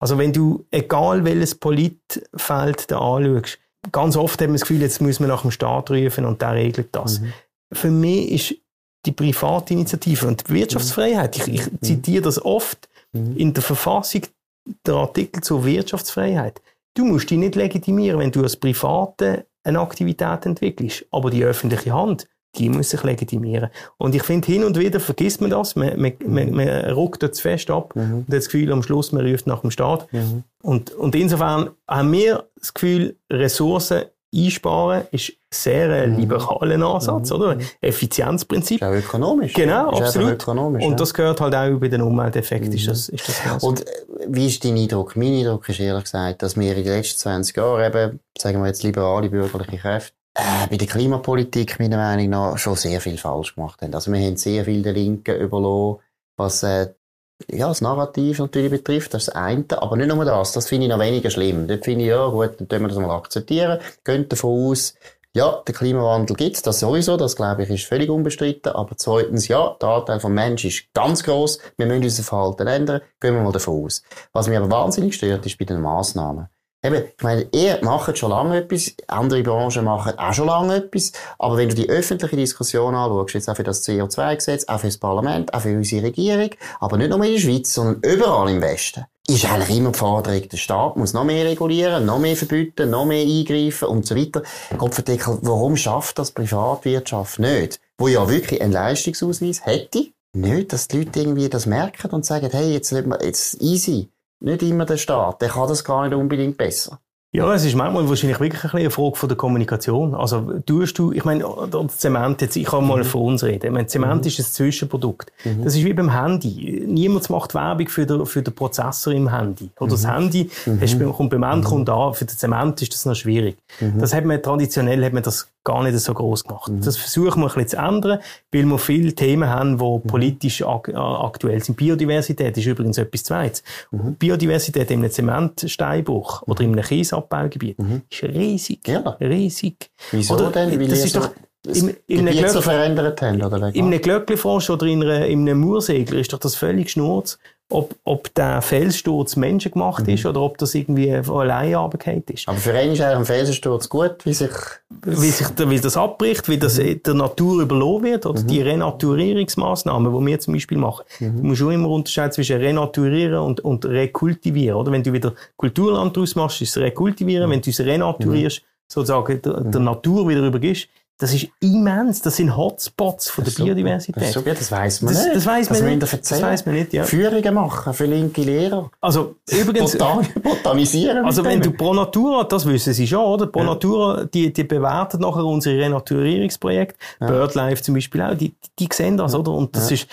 Also wenn du, egal welches Politfeld da anschaust, ganz oft hat man das Gefühl, jetzt muss man nach dem Staat rufen und der regelt das. Mhm. Für mich ist die private Initiative und die Wirtschaftsfreiheit. Ich, ich mhm. zitiere das oft mhm. in der Verfassung, der Artikel zur Wirtschaftsfreiheit. Du musst dich nicht legitimieren, wenn du als Private eine Aktivität entwickelst, aber die öffentliche Hand, die muss sich legitimieren. Und ich finde, hin und wieder vergisst man das, man, man, man, man ruckt das fest ab mhm. und hat das Gefühl, am Schluss, man ruft nach dem Staat. Mhm. Und, und insofern haben wir das Gefühl, Ressourcen einsparen ist sehr ein mhm. liberaler Ansatz, mhm. oder? Effizienzprinzip. Ist auch ökonomisch. Genau, ist absolut. Ökonomisch, und das gehört halt auch bei den Umwelteffekten, mhm. ist das, ist das Und äh, wie ist dein Eindruck? Mein Eindruck ist ehrlich gesagt, dass wir in den letzten 20 Jahren eben, sagen wir jetzt liberale bürgerliche Kräfte, äh, bei der Klimapolitik meiner Meinung nach schon sehr viel falsch gemacht haben. Also wir haben sehr viel der Linken überlassen, was äh, ja, das Narrativ natürlich betrifft, das ist das eine, aber nicht nur das, das finde ich noch weniger schlimm. Dort finde ich, ja gut, dann können wir das mal akzeptieren, gehen davon aus, ja, der Klimawandel gibt's, das sowieso, das glaube ich ist völlig unbestritten, aber zweitens, ja, der Anteil vom Menschen ist ganz groß. wir müssen unser Verhalten ändern, gehen wir mal davon aus. Was mich aber wahnsinnig stört, ist bei den Massnahmen. Eben, ich meine, ihr macht schon lange etwas, andere Branchen machen auch schon lange etwas, aber wenn du die öffentliche Diskussion anschaust, jetzt auch für das CO2-Gesetz, auch für das Parlament, auch für unsere Regierung, aber nicht nur in der Schweiz, sondern überall im Westen, ist eigentlich immer die Forderung, der Staat muss noch mehr regulieren, noch mehr verbieten, noch mehr eingreifen und so weiter. Kopfverdeckel, warum schafft das Privatwirtschaft nicht? Wo ja wirklich einen Leistungsausweis hätte, nicht, dass die Leute irgendwie das merken und sagen, hey, jetzt, jetzt easy nicht immer der Staat. Der kann das gar nicht unbedingt besser. Ja, es ist manchmal wahrscheinlich wirklich eine Frage von der Kommunikation. Also, tust du, ich meine, Zement jetzt, ich kann mal mhm. von uns reden. Ich meine, Zement mhm. ist ein Zwischenprodukt. Mhm. Das ist wie beim Handy. Niemand macht Werbung für den, für den Prozessor im Handy. Oder das mhm. Handy, mhm. kommt beim Endkunden mhm. an, für den Zement ist das noch schwierig. Das hat man, traditionell hat man das gar nicht so groß gemacht. Mhm. Das versuchen wir ein bisschen zu ändern, weil wir viele Themen haben, die mhm. politisch ak äh, aktuell sind. Biodiversität ist übrigens etwas Zweites. Mhm. Biodiversität in einem Zementsteinbruch oder in einem Kiesabbaugebiet mhm. ist riesig. Ja. Riesig. Wieso oder, denn? Weil das ist doch im, in einem so verändert haben, oder? In einem Glöckli-Frosch oder in, einer, in einem Muursegler ist doch das völlig schnurz, ob, ob der Felssturz menschengemacht mhm. ist oder ob das irgendwie allein runtergefallen ist. Aber für einen ist eigentlich ein Felsensturz gut, wie sich... Wie sich wie das abbricht, wie das mhm. der Natur überlassen wird, oder mhm. die Renaturierungsmaßnahmen, die wir zum Beispiel machen. Mhm. Du musst schon immer unterscheiden zwischen Renaturieren und, und Rekultivieren, oder? Wenn du wieder Kulturland draus machst, ist es Rekultivieren. Mhm. Wenn du es renaturierst, mhm. sozusagen der, der Natur wieder übergibst, das ist immens. Das sind Hotspots von der Biodiversität. Das, super, das weiss man das, nicht. Das weiss man, nicht. das weiss man nicht. Ja. Führungen machen für linke Lehrer. Also übrigens, Botan botanisieren. Also wenn du Pro Natura, das wissen Sie schon, oder? Pro ja. Natura, die, die bewerten nachher unsere Renaturierungsprojekte. Ja. BirdLife zum Beispiel auch. Die, die sehen das, oder? Und das ja. ist,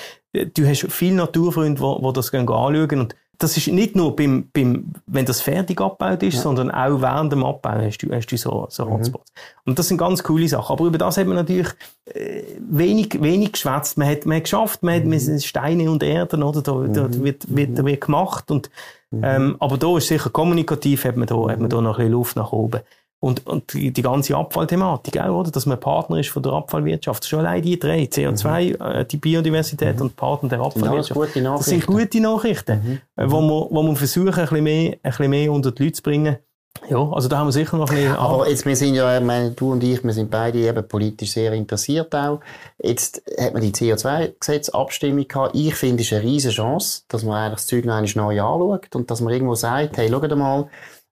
du hast viele Naturfreunde, die, die das anschauen und das ist nicht nur beim, beim, wenn das fertig abgebaut ist, ja. sondern auch während dem Abbau hast du, hast du so, so mhm. Hotspots. Und das sind ganz coole Sachen. Aber über das hat man natürlich äh, wenig, wenig geschwätzt. Man hat, man hat geschafft, man hat mhm. Steine und Erden, oder? Da, mhm. da wird, wird, da wird gemacht. Und, mhm. ähm, aber da ist sicher kommunikativ, hat man da, hat man da noch ein bisschen Luft nach oben. Und, und die, die ganze Abfallthematik auch, oder? Dass man Partner ist von der Abfallwirtschaft. Schon allein die drei, CO2, mhm. äh, die Biodiversität mhm. und Partner der Abfallwirtschaft. Das, das sind gute Nachrichten, mhm. Äh, wo, wir, wo wir versuchen, ein bisschen, mehr, ein bisschen mehr unter die Leute zu bringen. Ja, also da haben wir sicher noch ein bisschen... Aber jetzt, wir sind ja, meine, du und ich, wir sind beide eben politisch sehr interessiert auch. Jetzt hat man die CO2-Gesetzabstimmung gehabt. Ich finde, es ist eine riesige Chance, dass man eigentlich das Zeug noch neu anschaut und dass man irgendwo sagt, hey, schaut mal,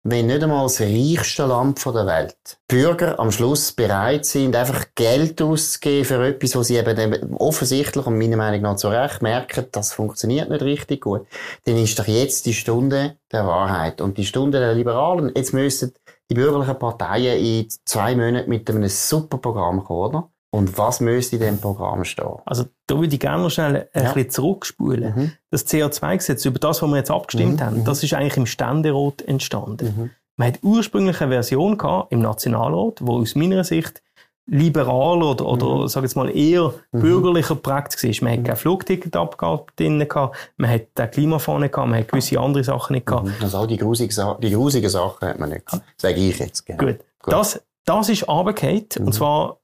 wenn nicht einmal das reichste Land der Welt Bürger am Schluss bereit sind, einfach Geld auszugeben für etwas, wo sie eben offensichtlich und meiner Meinung nach zu Recht merken, das funktioniert nicht richtig gut, dann ist doch jetzt die Stunde der Wahrheit und die Stunde der Liberalen. Jetzt müssen die bürgerlichen Parteien in zwei Monaten mit einem super Programm kommen, oder? Und was müsste in diesem Programm stehen? Also, da würde ich gerne noch schnell ein ja. bisschen zurückspulen. Mhm. Das CO2-Gesetz, über das, was wir jetzt abgestimmt mhm. haben, das ist eigentlich im Ständerat entstanden. Mhm. Man hat ursprünglich eine Version gehabt im Nationalrat, wo aus meiner Sicht liberal oder, oder mhm. sag jetzt mal eher mhm. bürgerlicher geprägt war. Man hat mhm. keine Flugticketabgabe drin gehabt, man hat keine Klimafahne gehabt, man hat gewisse andere Sachen nicht gehabt. Mhm. Also all die grusigen, die grusigen Sachen hat man nicht gehabt. Sage ich jetzt. Genau. Gut. Gut. Das, das ist runtergefallen, und mhm. zwar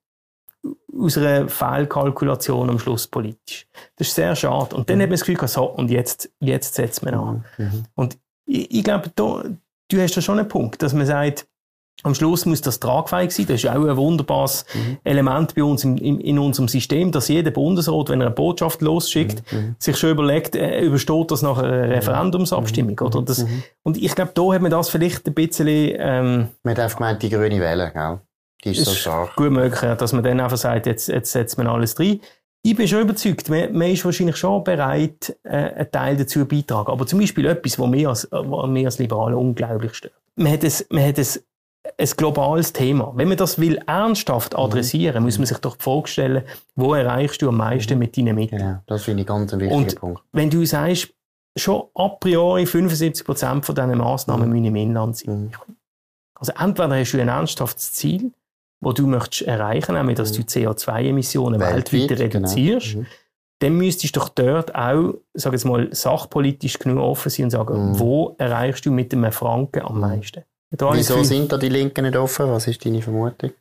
aus einer Fehlkalkulation am Schluss politisch. Das ist sehr schade. Und dann mhm. hat man das Gefühl, so, und jetzt, jetzt setzt man an. Mhm. mhm. Und ich, ich glaube, da, du hast da schon einen Punkt, dass man sagt, am Schluss muss das tragfähig sein. Das ist auch ein wunderbares mhm. Element bei uns im, in, in, unserem System, dass jeder Bundesrat, wenn er eine Botschaft losschickt, mhm. mhm. sich schon überlegt, äh, übersteht das nach einer mhm. Referendumsabstimmung. Mhm. Oder das, Und ich glaube, da hat man das vielleicht ein bisschen... Ähm, man hat gemeint, die grüne Welle, gell? Die ist so stark. Gut möglich, dass man dann einfach sagt, jetzt, jetzt setzt man alles rein. Ich bin schon überzeugt, man, man ist wahrscheinlich schon bereit, äh, einen Teil dazu beitragen. Aber zum Beispiel etwas, was mir als, was mir als Liberale unglaublich stört. Man hat, ein, man hat ein, ein globales Thema. Wenn man das will ernsthaft mhm. adressieren, mhm. muss man sich doch die Frage stellen, wo erreichst du am meisten mhm. mit deinen Mitteln? Genau, das finde ich ganz ein wichtiger Und Punkt. wenn du sagst, schon a priori 75 Prozent von diesen Massnahmen mhm. müssen im Inland sein. Mhm. Also entweder hast du ein ernsthaftes Ziel, wo du möchtest erreichen, nämlich dass du mhm. CO2-Emissionen weltweit, weltweit genau. reduzierst, genau. mhm. dann müsstest du doch dort auch, sag jetzt mal, sachpolitisch genug offen sein und sagen, mhm. wo erreichst du mit einem Franken am mhm. meisten? Wieso sind da die Linken nicht offen? Was ist deine Vermutung?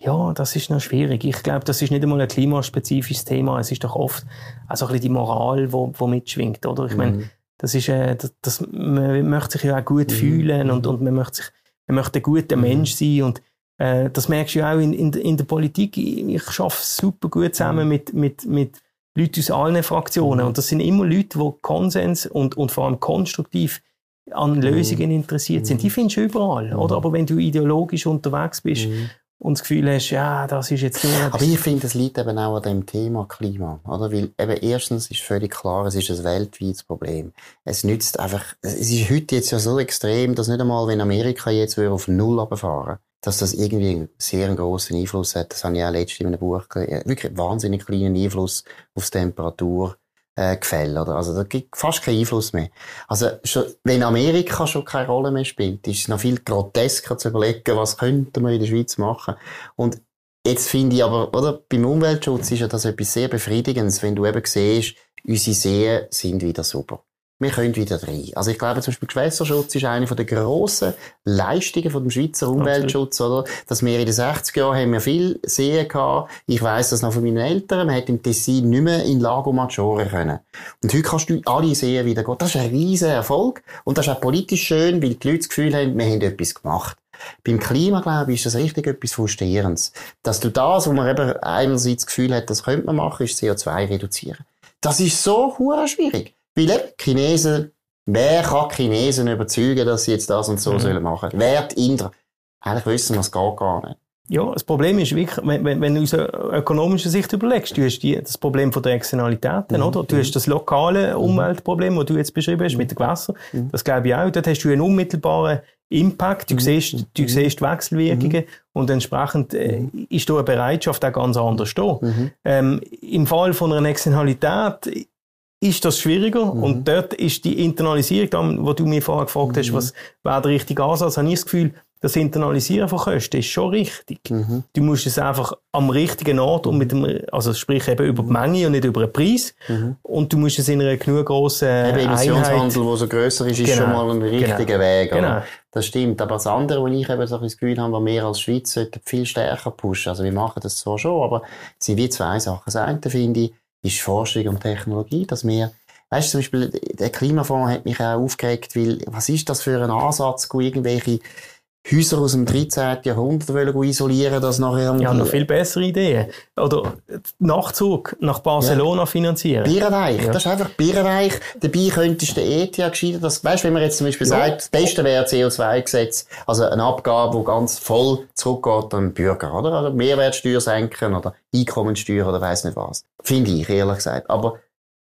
Ja, das ist noch schwierig. Ich glaube, das ist nicht einmal ein klimaspezifisches Thema. Es ist doch oft also ein bisschen die Moral, wo, wo mitschwingt, oder? Ich mhm. meine, das ist, äh, das, das, man möchte sich ja auch gut mhm. fühlen und, und man möchte sich, man möchte ein guter. Mensch sein und äh, das merkst du ja auch in, in, in der Politik. Ich, arbeite super gut zusammen mhm. mit, mit, mit Leuten aus allen Fraktionen mhm. und das sind immer Leute, die Konsens und, und vor allem konstruktiv an mhm. Lösungen interessiert sind. Die findest du überall, oder? Aber wenn du ideologisch unterwegs bist und das Gefühl hast, ja, das ist jetzt nur... Aber ich finde, es liegt eben auch an dem Thema Klima, oder? Weil eben erstens ist völlig klar, es ist ein weltweites Problem. Es nützt einfach, es ist heute jetzt ja so extrem, dass nicht einmal, wenn Amerika jetzt auf Null runterfahren dass das irgendwie einen sehr grossen Einfluss hat. Das habe ich auch letztens in einem Buch gelesen. Wirklich wahnsinnig kleinen Einfluss aufs Temperatur äh, oder? Also, da gibt fast keinen Einfluss mehr. Also, schon, wenn Amerika schon keine Rolle mehr spielt, ist es noch viel grotesker zu überlegen, was könnten wir in der Schweiz machen. Und jetzt finde ich aber, oder? Beim Umweltschutz ist ja das etwas sehr Befriedigendes, wenn du eben siehst, unsere Seen sind wieder super wir können wieder rein. Also ich glaube zum Beispiel Gewässerschutz ist eine der grossen Leistungen von dem Schweizer Umweltschutz, oder? Dass wir in den 60er Jahren haben wir viel Seen gehabt. Ich weiss das noch von meinen Eltern. Man hat im Tessin nicht mehr in Lago Maggiore können. Und heute kannst du alle Seen wieder gehen. Das ist ein riesen Erfolg. Und das ist auch politisch schön, weil die Leute das Gefühl haben, wir haben etwas gemacht. Beim Klima, glaube ich, ist das richtig etwas Frustrierendes. Dass du das, wo man eben einerseits das Gefühl hat, das könnte man machen, ist CO2 reduzieren. Das ist so schwierig. Weil Chinesen, wer kann Chinesen überzeugen, dass sie jetzt das und so mhm. sollen machen? Wer die Inder? Eigentlich wissen wir, es geht gar nicht. Ja, das Problem ist wirklich, wenn, wenn, wenn du aus ökonomischer Sicht überlegst, du hast die, das Problem von der Externalitäten, mhm. oder? Du hast das lokale mhm. Umweltproblem, das du jetzt beschrieben hast, mit den Gewässern. Mhm. Das glaube ich auch. Dort hast du einen unmittelbaren Impact. Du mhm. siehst, du mhm. siehst Wechselwirkungen und entsprechend äh, ist da eine Bereitschaft auch ganz anders da. Ähm, Im Fall von einer Externalität ist das schwieriger. Mhm. Und dort ist die Internalisierung, wo du mir vorher gefragt hast, mhm. was wäre der richtige Ansatz, habe ich das Gefühl, das Internalisieren von Kosten ist schon richtig. Mhm. Du musst es einfach am richtigen Ort und mit dem, also sprich eben über die Menge und nicht über den Preis. Mhm. Und du musst es in einer genug grossen eben Emissionshandel, der so grösser ist, ist genau. schon mal ein richtiger genau. Weg. Genau. Das stimmt. Aber das andere, wo ich eben so ein das Gefühl habe, was wir als Schweiz viel stärker pushen. Also wir machen das zwar schon, aber es sind wie zwei Sachen. Das eine finde ich, ist Forschung und Technologie, dass wir Weißt du, zum Beispiel, der Klimafonds hat mich auch aufgeregt, weil, was ist das für ein Ansatz, irgendwelche Häuser aus dem 13. Jahrhundert wollen isolieren, das nachher... Ja, noch viel bessere Ideen. Oder Nachzug nach Barcelona ja. finanzieren. Bierenreich, ja. das ist einfach Bierenreich. Dabei könntest du den ETH gescheitert, das, weißt du, wenn man jetzt zum Beispiel ja. sagt, das Beste wäre CO2-Gesetz, also eine Abgabe, die ganz voll zurückgeht an den Bürger, oder? Also Mehrwertsteuer senken oder Einkommensteuer oder weiss nicht was. Finde ich, ehrlich gesagt. Aber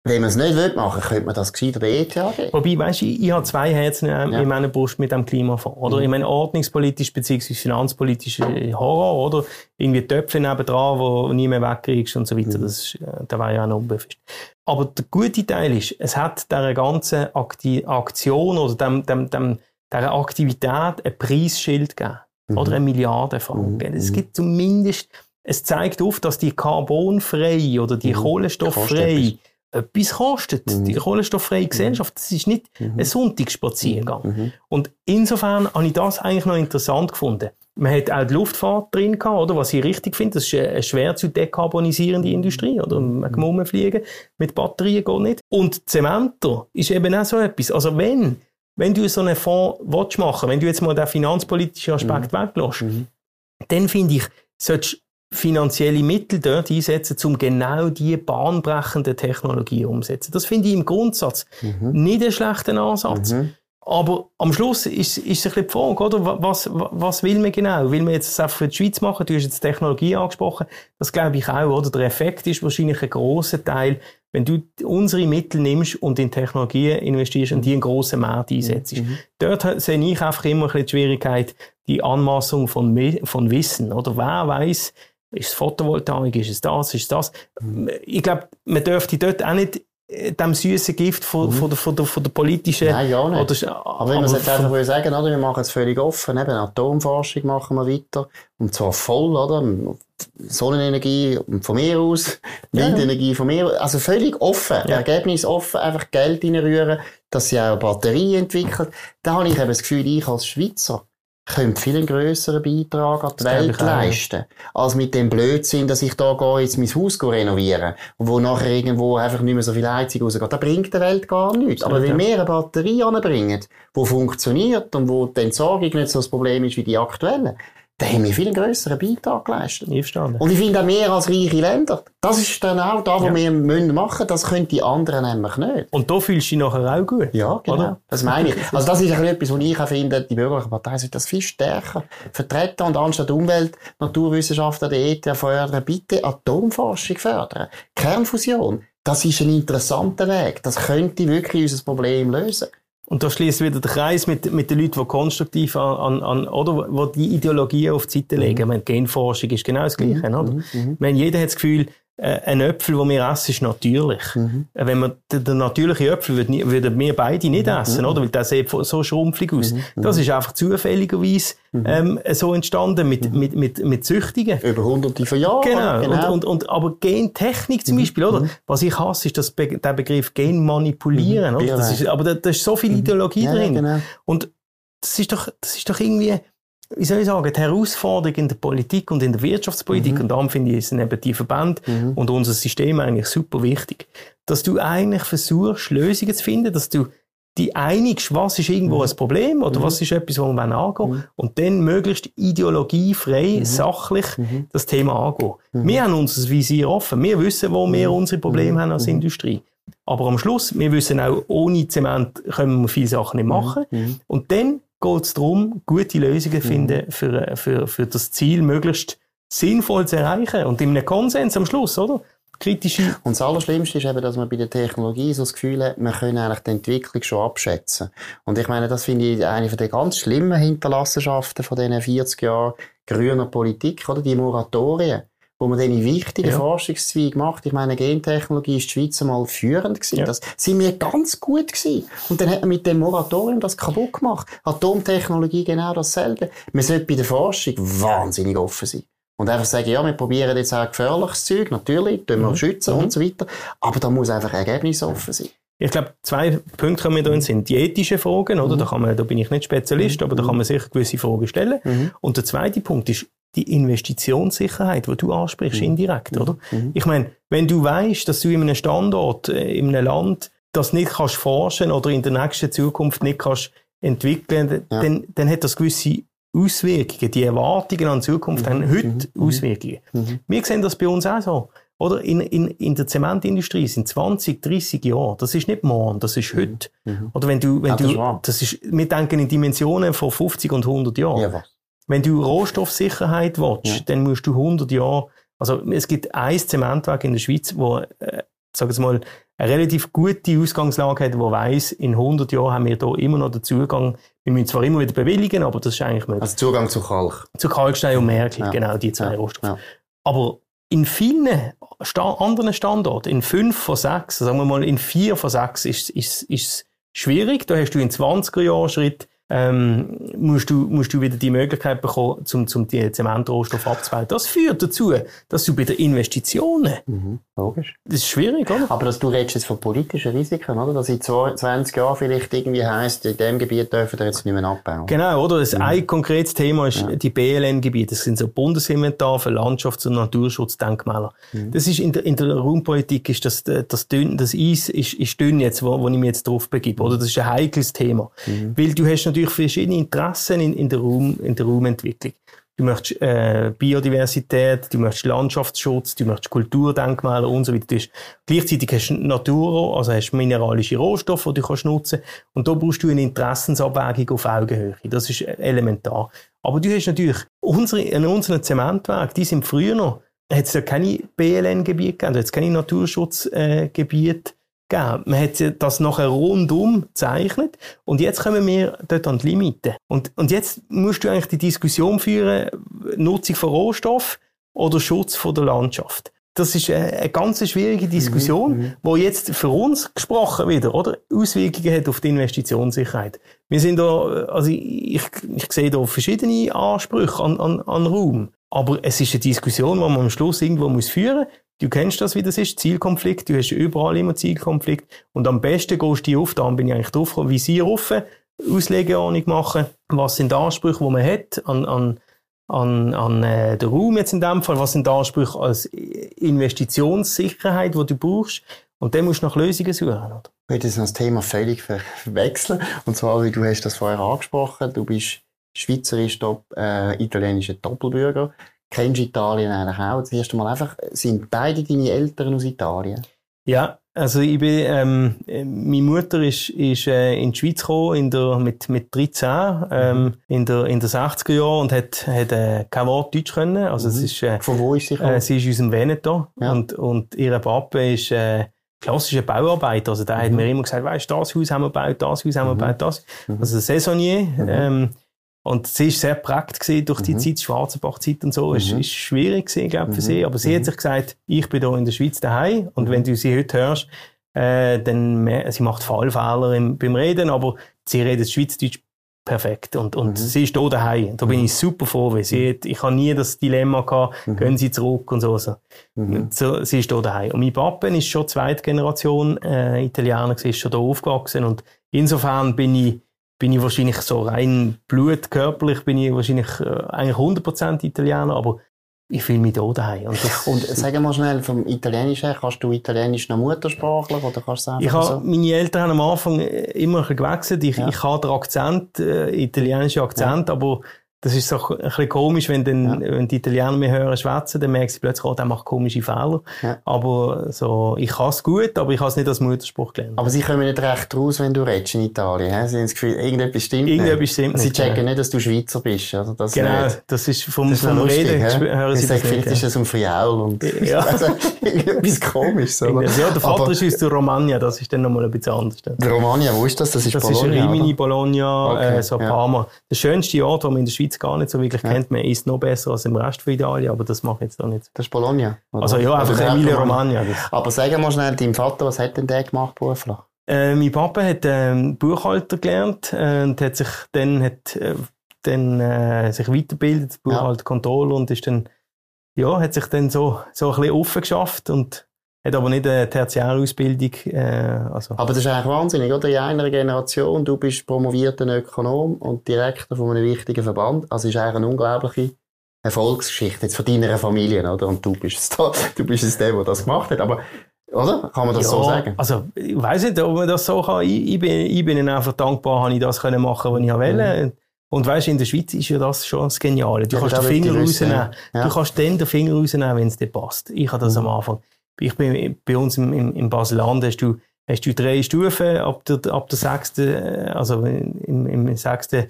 wenn man es nicht will machen, könnte man das gescheiter der ETH geben. Wobei, weißt du, ich, ich habe zwei Herzen äh, ja. in meiner Brust mit dem Klimafonds, oder? Mhm. Ich meine, ordnungspolitisch bzw. finanzpolitisch Horror, oder? Irgendwie Töpfe nebendran, wo nie mehr wegkriegst und so weiter. Mhm. Das ist, äh, da war ja auch noch unbefrist. Aber der gute Teil ist, es hat dieser ganzen Akti Aktion oder dem, dem, dem, dieser Aktivität ein Preisschild gegeben. Mhm. Oder eine Milliardenfrage. Mhm. Es gibt zumindest, es zeigt auf, dass die carbonfrei oder die mhm. kohlenstofffrei etwas kostet. Mhm. Die kohlenstofffreie Gesellschaft, das ist nicht mhm. ein Sonntagsspaziergang. Mhm. Und insofern habe ich das eigentlich noch interessant gefunden. Man hat auch die Luftfahrt drin gehabt, oder? Was ich richtig finde, das ist eine schwer zu dekarbonisierende Industrie, oder? Man kann rumfliegen mit Batterien geht nicht. Und Zementer ist eben auch so etwas. Also wenn, wenn du so einen Fonds willst machen, wenn du jetzt mal den finanzpolitischen Aspekt mhm. weglässt, mhm. dann finde ich, solltest finanzielle Mittel dort einsetzen, um genau diese bahnbrechende Technologie umzusetzen. Das finde ich im Grundsatz mhm. nicht einen schlechten Ansatz. Mhm. Aber am Schluss ist, ist es ein bisschen die Frage, oder? Was, was will man genau? Will man jetzt das einfach für die Schweiz machen? Du hast jetzt Technologie angesprochen. Das glaube ich auch, oder? Der Effekt ist wahrscheinlich ein grosser Teil, wenn du unsere Mittel nimmst und in Technologien investierst und die einen grossen Markt einsetzt. Mhm. Dort sehe ich einfach immer ein bisschen die Schwierigkeit, die Anmassung von, von Wissen, oder? Wer weiß, ist es Photovoltaik? Ist es das? Ist es das? Ich glaube, man dürfte dort auch nicht äh, dem süßen Gift von, mhm. von, der, von, der, von der politischen... Nein, ja nicht. Oder, aber wenn man es jetzt einfach sagen, oder, wir machen es völlig offen, eben Atomforschung machen wir weiter, und zwar voll, oder? Sonnenenergie von mir aus, Windenergie ja. von mir aus, also völlig offen, ja. Ergebnis offen, einfach Geld reinrühren, dass sie auch Batterien entwickeln. Da habe ich eben das Gefühl, ich als Schweizer, könnte viel einen grösseren Beitrag an die das Welt leisten. Als mit dem Blödsinn, dass ich da gehe, jetzt mein Haus renovieren und wo nachher irgendwo einfach nicht mehr so viel Heizung rausgeht. Das bringt der Welt gar nichts. Aber wenn wir eine Batterie anbringen, die funktioniert und wo die Entsorgung nicht so das Problem ist wie die aktuelle, da haben wir viel grösseren Beitrag geleistet. Und ich finde auch mehr als reiche Länder. Das ist dann auch das, was ja. wir müssen machen Das können die anderen nämlich nicht. Und da fühlst du dich nachher auch gut. Ja, genau. Oder? Das meine ich. Also das ist etwas, was ich auch finde, die bürgerliche Partei sollte das viel stärker vertreten und anstatt Umwelt, Naturwissenschaften, der ETH fördern, bitte Atomforschung fördern. Kernfusion. Das ist ein interessanter Weg. Das könnte wirklich unser Problem lösen. Und da schließt wieder der Kreis mit, mit den Leuten, die konstruktiv an, an, oder, wo die Ideologie auf die Seite legen. Mhm. Meine, Genforschung ist genau das Gleiche, mhm. oder? Mhm. Meine, jeder hat das Gefühl, ein Äpfel, den wir essen, ist natürlich. Mhm. Äh, wenn man den, den natürlichen Äpfel würden, würden wir beide nicht mhm. essen, oder? Weil der sieht so schrumpflig aus. Mhm. Das ist einfach zufälligerweise ähm, so entstanden mit, mit, mit, mit Züchtungen. Über hunderte von Jahren. Genau. genau. Und, und, und, aber Gentechnik zum Beispiel, oder? Was ich hasse, ist das Be der Begriff Genmanipulieren, oder? Das ist, aber da, da ist so viel Ideologie ja, drin. Genau. Und das ist doch, das ist doch irgendwie, wie soll ich sagen, die Herausforderung in der Politik und in der Wirtschaftspolitik, mhm. und darum finde ich, sind eben die Verbände mhm. und unser System eigentlich super wichtig, dass du eigentlich versuchst, Lösungen zu finden, dass du die einigst, was ist irgendwo mhm. ein Problem oder mhm. was ist etwas, wo wir angehen mhm. und dann möglichst ideologiefrei, mhm. sachlich mhm. das Thema angehen. Wir haben unser Visier offen. Wir wissen, wo wir unsere Probleme haben als Industrie. Aber am Schluss, wir wissen auch, ohne Zement können wir viele Sachen nicht machen. Und dann geht es darum, gute Lösungen zu finden mhm. für, für, für das Ziel, möglichst sinnvoll zu erreichen. Und in einem Konsens am Schluss, oder? Kritische. Und das Allerschlimmste ist eben, dass man bei der Technologie so das Gefühl hat, man kann eigentlich die Entwicklung schon abschätzen. Und ich meine, das finde ich eine von den ganz schlimmen Hinterlassenschaften von diesen 40 Jahren grüner Politik, oder? Die Moratorien wo man dann wichtige ja. Forschungszweige macht. Ich meine, Gentechnologie ist die Schweiz einmal führend gewesen. Ja. Das sind wir ganz gut gewesen. Und dann hat man mit dem Moratorium das kaputt gemacht. Atomtechnologie genau dasselbe. Man sollte bei der Forschung wahnsinnig offen sein. Und einfach sagen, ja, wir probieren jetzt auch gefährliches Zeug, natürlich, tun wir mhm. schützen mhm. und so weiter. Aber da muss einfach Ergebnis offen sein. Ich glaube, zwei Punkte kommen da sind die ethischen Fragen, oder? Mhm. Da kann man, da bin ich nicht Spezialist, mhm. aber da kann man sicher gewisse Fragen stellen. Mhm. Und der zweite Punkt ist die Investitionssicherheit, die du ansprichst, mhm. indirekt, oder? Mhm. Ich meine, wenn du weißt, dass du in einem Standort, äh, in einem Land, das nicht kannst forschen oder in der nächsten Zukunft nicht kannst entwickeln, ja. dann, dann hat das gewisse Auswirkungen. Die Erwartungen an die Zukunft mhm. haben heute mhm. Auswirkungen. Mhm. Wir sehen das bei uns auch so. Oder in, in, in der Zementindustrie sind 20, 30 Jahre. Das ist nicht morgen, das ist mhm. heute. Mhm. Oder wenn du, wenn ja, das du, das ist, wir denken in Dimensionen von 50 und 100 Jahren. Ja, wenn du Rohstoffsicherheit willst, ja. dann musst du 100 Jahre, also es gibt ein Zementwerk in der Schweiz, wo, äh, sag ich mal, eine relativ gute Ausgangslage hat, wo weiss, in 100 Jahren haben wir hier immer noch den Zugang. Wir müssen zwar immer wieder bewilligen, aber das ist eigentlich möglich. Also Zugang zu Kalk. Zu Kalkstein und Merkel, ja. genau, die zwei ja. Rohstoffe. Aber in vielen Sta anderen Standorten, in fünf von sechs, sagen wir mal in vier von sechs, ist, ist schwierig. Da hast du in 20er Jahren Schritt ähm, musst, du, musst du wieder die Möglichkeit bekommen, zum, zum die Zementrohstoff abzubauen. Das führt dazu, dass du bei den Investitionen, mhm, logisch. Das ist schwierig, oder? Aber dass du redest jetzt von politischen Risiken, oder? Dass in 20 Jahren vielleicht irgendwie heisst, in dem Gebiet dürfen wir jetzt nicht mehr abbauen. Genau, oder? Das mhm. Ein konkretes Thema ist ja. die BLN-Gebiete. Das sind so Bundesinventar für Landschafts- und Naturschutzdenkmäler. Mhm. Das ist in der, in der Raumpolitik ist das, das, dünn, das Eis ist, ist dünn jetzt, wo, wo ich mich jetzt drauf begebe, oder? Das ist ein heikles Thema. Mhm. Weil du hast natürlich verschiedene Interessen in, in, der, Raum, in der Raumentwicklung. Du möchtest äh, Biodiversität, du möchtest Landschaftsschutz, du möchtest Kulturdenkmäler und so weiter. Du hast, gleichzeitig hast du Natur, also hast mineralische Rohstoffe, die du kannst nutzen Und da brauchst du eine Interessensabwägung auf Augenhöhe. Das ist elementar. Aber du hast natürlich unsere, in unseren Zementwerken, die sind früher noch, hat es ja keine BLN-Gebiete gegeben, es keine Naturschutzgebiete äh, gegeben. Man hat das nachher rundum gezeichnet und jetzt kommen wir dort an die Limite. Und, und jetzt musst du eigentlich die Diskussion führen, Nutzung von Rohstoff oder Schutz von der Landschaft. Das ist eine, eine ganz schwierige Diskussion, mhm, wo jetzt für uns gesprochen wieder, oder? Auswirkungen hat auf die Investitionssicherheit. Wir sind da, also ich, ich sehe da verschiedene Ansprüche an, an, an Raum. Aber es ist eine Diskussion, die man am Schluss irgendwo muss führen Du kennst das, wie das ist, Zielkonflikt. Du hast überall immer Zielkonflikt. Und am besten gehst du auf, da bin ich eigentlich drauf, Visier offen, Auslegeordnung machen. Was sind die Ansprüche, die man hat an, an, an, an äh, den Raum jetzt in dem Fall? Was sind die Ansprüche als Investitionssicherheit, die du brauchst? Und dann musst du nach Lösungen suchen. Oder? Ich würde das Thema völlig verwechseln. Und zwar, wie du hast das vorher angesprochen, du bist schweizerisch, äh, italienischer Doppelbürger. Kennst Italien eigentlich auch? Das erste Mal einfach, sind beide deine Eltern aus Italien? Ja, also ich bin, ähm, meine Mutter ist, ist äh, in die Schweiz gekommen in der, mit, mit 13 ähm, mhm. in, der, in der 60er Jahren und hat, hat äh, kein Wort Deutsch können. Also mhm. es ist, äh, Von wo ist sie gekommen? Äh, sie ist aus dem Veneto ja. und, und ihr Papa ist äh, klassischer Bauarbeiter. Also der mhm. hat mir immer gesagt, weißt du, das Haus haben wir gebaut, das Haus haben wir mhm. gebaut, das. Mhm. Also Saisonier. Mhm. Ähm, und sie ist sehr prägt gewesen durch die mhm. Zeit, Schwarzenbach-Zeit und so. Mhm. Ist, ist schwierig gewesen, glaube für mhm. sie. Aber sie mhm. hat sich gesagt, ich bin hier in der Schweiz daheim. Und wenn du sie heute hörst, äh, dann, sie macht Fallfehler im, beim Reden, aber sie redet Schweizerdeutsch perfekt. Und, und mhm. sie ist hier daheim. Da bin ich super froh, weil sie hat, ich habe nie das Dilemma gehabt, mhm. gehen sie zurück und so. so. Mhm. so sie ist hier daheim. Und mein Papa ist schon zweite Generation äh, Italiener, ist schon hier aufgewachsen. Und insofern bin ich bin ich wahrscheinlich so rein blutkörperlich bin ich wahrscheinlich äh, eigentlich 100% Italiener, aber ich fühle mich hier daheim. Und, das, und sag mal schnell, vom Italienisch her, kannst du Italienisch noch muttersprachlich oder kannst du einfach ich habe, so? Meine Eltern haben am Anfang immer ein gewechselt. Ich, ja. ich habe den Akzent, äh, italienischen Akzent, ja. aber das ist so ein bisschen komisch, wenn, dann, ja. wenn die Italiener mich hören schwätzen, dann merken sie plötzlich, oh, der macht komische Fehler. Ja. Aber so, ich kann es gut, aber ich habe es nicht als Mutterspruch gelernt. Aber sie kommen nicht recht raus, wenn du redest in Italien. He? Sie haben das Gefühl, irgendetwas stimmt irgendetwas nicht. Stimmt sie checken ja. nicht, dass du Schweizer bist. Oder? Das genau, nicht. das ist vom, das ist vom lustig, Reden, he? hören sie das nicht. Vielleicht ist es ein Friaul und ja. also, irgendetwas komisches. Oder? Ja, der Vater aber, ist aus der Romagna, das ist dann nochmal ein bisschen anders. Der Romagna, wo ist das? Das ist das Bologna, ist Rimini, oder? Bologna, okay, äh, so Parma. Der schönste Ort, den man in der Schweiz gar nicht so wirklich kennt kennt man, ist noch besser als im Rest von Italien, aber das mache ich jetzt auch nicht. Das ist Bologna? Oder? Also ja, einfach Emilia Romagna. Aber sag mal schnell, dein Vater, was hat denn der gemacht beruflich? Äh, mein Papa hat ähm, Buchhalter gelernt äh, und hat sich dann, hat, äh, dann äh, sich weitergebildet, Buchhalter, ja. Controller und ist dann, ja, hat sich dann so, so ein bisschen offen geschafft und hat aber nicht eine Tertiärausbildung. Äh, also. Aber das ist eigentlich wahnsinnig, oder? In einer Generation, du bist promovierter Ökonom und Direktor von einem wichtigen Verband. Also ist eigentlich eine unglaubliche Erfolgsgeschichte jetzt von deiner Familie, oder? Und du bist es da, du bist es der, der das gemacht hat. Aber oder? Kann man das ja, so sagen? Also, ich weiß nicht, ob man das so kann. Ich, ich, bin, ich bin ihnen einfach dankbar, habe ich das können machen, was ich wollte. Mhm. Und weißt, in der Schweiz ist ja das schon das Geniale. Du ja, kannst den Finger rausnehmen. Ja. Du kannst dann den Finger rausnehmen, wenn es dir passt. Ich habe das mhm. am Anfang ich bin bei uns im, im, im Baseland hast du, hast du drei Stufen ab der, ab der sechsten, also im, im sechsten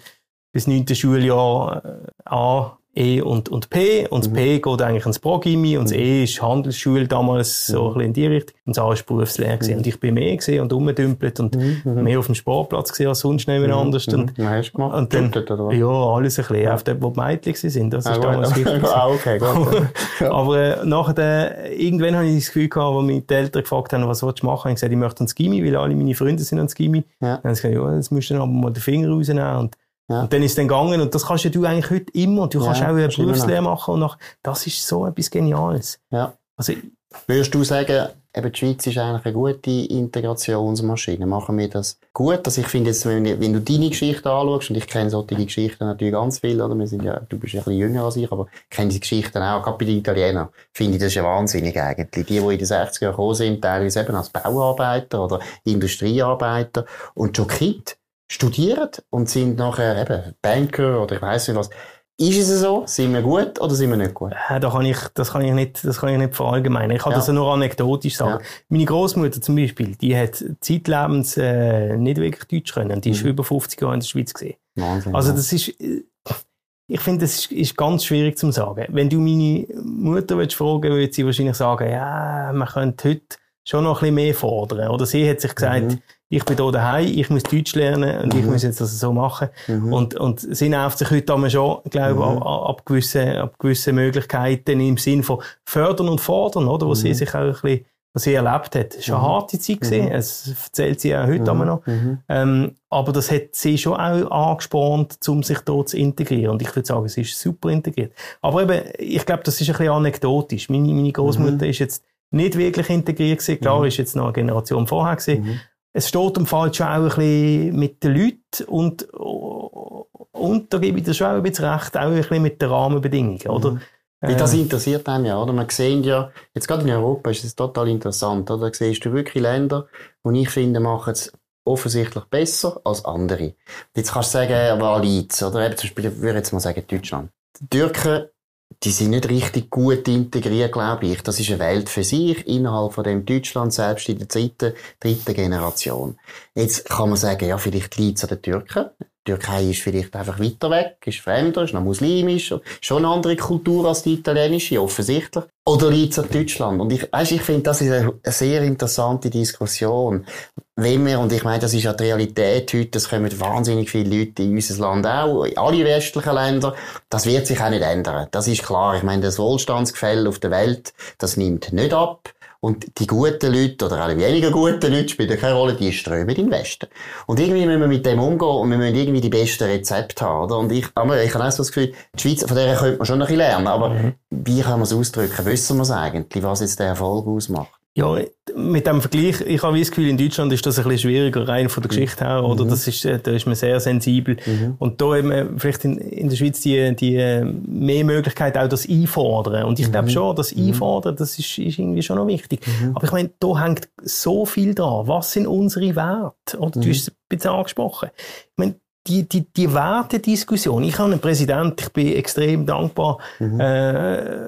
bis neunten Schuljahr äh, A, E und, und P. Und das mhm. P geht eigentlich ins Progimi und das mhm. E ist Handelsschule damals, so mhm. ein bisschen in die Richtung. Und das A ist Berufslehre mhm. Und ich bin mehr gesehen und rumgedümpelt und mehr auf dem Sportplatz gesehen als sonst mhm. anders. Und, mhm. hast du gemacht? Und dann, ja, alles ein bisschen. Ja. Auf dort, wo die Mädchen sind. Das ist ah, damals wichtig. ah, okay, gut. Aber äh, nachher, irgendwann habe ich das Gefühl gehabt, als mich die Eltern gefragt haben, was willst du machen? Ich habe gesagt, ich möchte ans Gimmi, weil alle meine Freunde sind ans Gimmi. Ja. Dann habe ich gesagt, ja, jetzt musst du dann aber mal den Finger rausnehmen. Und ja. Und dann ist es dann gegangen und das kannst ja du eigentlich heute immer. Du kannst ja, auch eine Berufslehre machen und nach, das ist so etwas Geniales. Ja. Also, Würdest du sagen, eben die Schweiz ist eigentlich eine gute Integrationsmaschine? Machen wir das gut? Also ich finde jetzt, wenn, wenn, du deine Geschichte anschaust, und ich kenne solche Geschichten natürlich ganz viel, oder? Wir sind ja, du bist ja ein bisschen jünger als ich, aber ich kenne diese Geschichten auch, gerade bei den Italienern, finde ich das ja wahnsinnig eigentlich. Die, die in den 60er Jahren gekommen sind, teilweise eben als Bauarbeiter oder Industriearbeiter und schon Kind studieren und sind nachher eben Banker oder ich weiß nicht was. Ist es so? Sind wir gut oder sind wir nicht gut? Ja, da kann ich, das, kann ich nicht, das kann ich nicht verallgemeinern. Ich kann ja. das nur anekdotisch sagen. Ja. Meine Großmutter zum Beispiel, die hat zeitlebens äh, nicht wirklich Deutsch können. Die mhm. ist über 50 Jahre in der Schweiz gesehen. Wahnsinn. Also das ist, äh, ich finde, das ist, ist, ganz schwierig zu sagen. Wenn du meine Mutter willst fragen, würde sie wahrscheinlich sagen, ja, man könnte heute schon noch ein bisschen mehr fordern. Oder sie hat sich gesagt, mhm ich bin hier daheim, ich muss Deutsch lernen und mhm. ich muss jetzt das so machen. Mhm. Und, und sie nervt sich heute aber schon, glaube ich, mhm. ab, gewissen, ab gewissen Möglichkeiten im Sinn von fördern und fordern, oder? Wo sie mhm. sich auch ein bisschen, was sie erlebt hat. Es war eine mhm. harte Zeit gewesen. Es erzählt sie auch heute mhm. noch. Ähm, aber das hat sie schon auch angespornt, um sich dort zu integrieren. Und ich würde sagen, sie ist super integriert. Aber eben, ich glaube, das ist ein bisschen anekdotisch. Meine, meine Großmutter ist jetzt nicht wirklich integriert gewesen. Klar, ist jetzt noch eine Generation vorher gewesen. Es steht am Fall schon auch ein bisschen mit den Leuten und, und da gebe ich dir schon auch ein bisschen recht, auch ein bisschen mit den Rahmenbedingungen, oder? Mhm. Weil das interessiert einen ja, oder? Man sieht ja, jetzt gerade in Europa ist es total interessant, oder? Da siehst du wirklich Länder, die ich finde, machen es offensichtlich besser als andere. Jetzt kannst du sagen, Waliz, oder? Eben zum Beispiel, ich würde jetzt mal sagen, Deutschland. Die Türken, die sind nicht richtig gut integriert, glaube ich. Das ist eine Welt für sich, innerhalb von dem Deutschland, selbst in der dritten, dritten Generation. Jetzt kann man sagen, ja, vielleicht liegt es an den Türken. Türkei ist vielleicht einfach weiter weg, ist fremder, ist noch muslimisch, schon eine andere Kultur als die italienische, offensichtlich. Oder liegt es an Deutschland? Und ich, weißt, ich finde, das ist eine, eine, sehr interessante Diskussion. Wenn wir, und ich meine, das ist ja die Realität heute, es kommen wahnsinnig viele Leute in unser Land auch, in alle westlichen Länder, das wird sich auch nicht ändern. Das ist klar. Ich meine, das Wohlstandsgefälle auf der Welt, das nimmt nicht ab. Und die guten Leute oder alle weniger guten Leute spielen keine Rolle, die strömen in den Westen. Und irgendwie müssen wir mit dem umgehen und wir müssen irgendwie die besten Rezepte haben, oder? Und ich, aber ich habe auch so das Gefühl, die Schweiz, von der könnte man schon noch ein bisschen lernen, aber mhm. wie kann man es ausdrücken? Wissen wir es eigentlich, was jetzt der Erfolg ausmacht? Ja, mit dem Vergleich, ich habe das Gefühl, in Deutschland ist das ein bisschen schwieriger, rein von der mhm. Geschichte her, oder? Mhm. Das ist, äh, da ist man sehr sensibel. Mhm. Und da eben vielleicht in, in der Schweiz die, die äh, mehr Möglichkeit auch das Einfordern. Und ich mhm. glaube schon, das mhm. Einfordern, das ist, ist irgendwie schon noch wichtig. Mhm. Aber ich meine, da hängt so viel dran. Was sind unsere Werte? Oder du hast es ein bisschen angesprochen. Ich meine, die, die, die Wertediskussion. Ich habe einen Präsident, ich bin extrem dankbar. Mhm. Äh,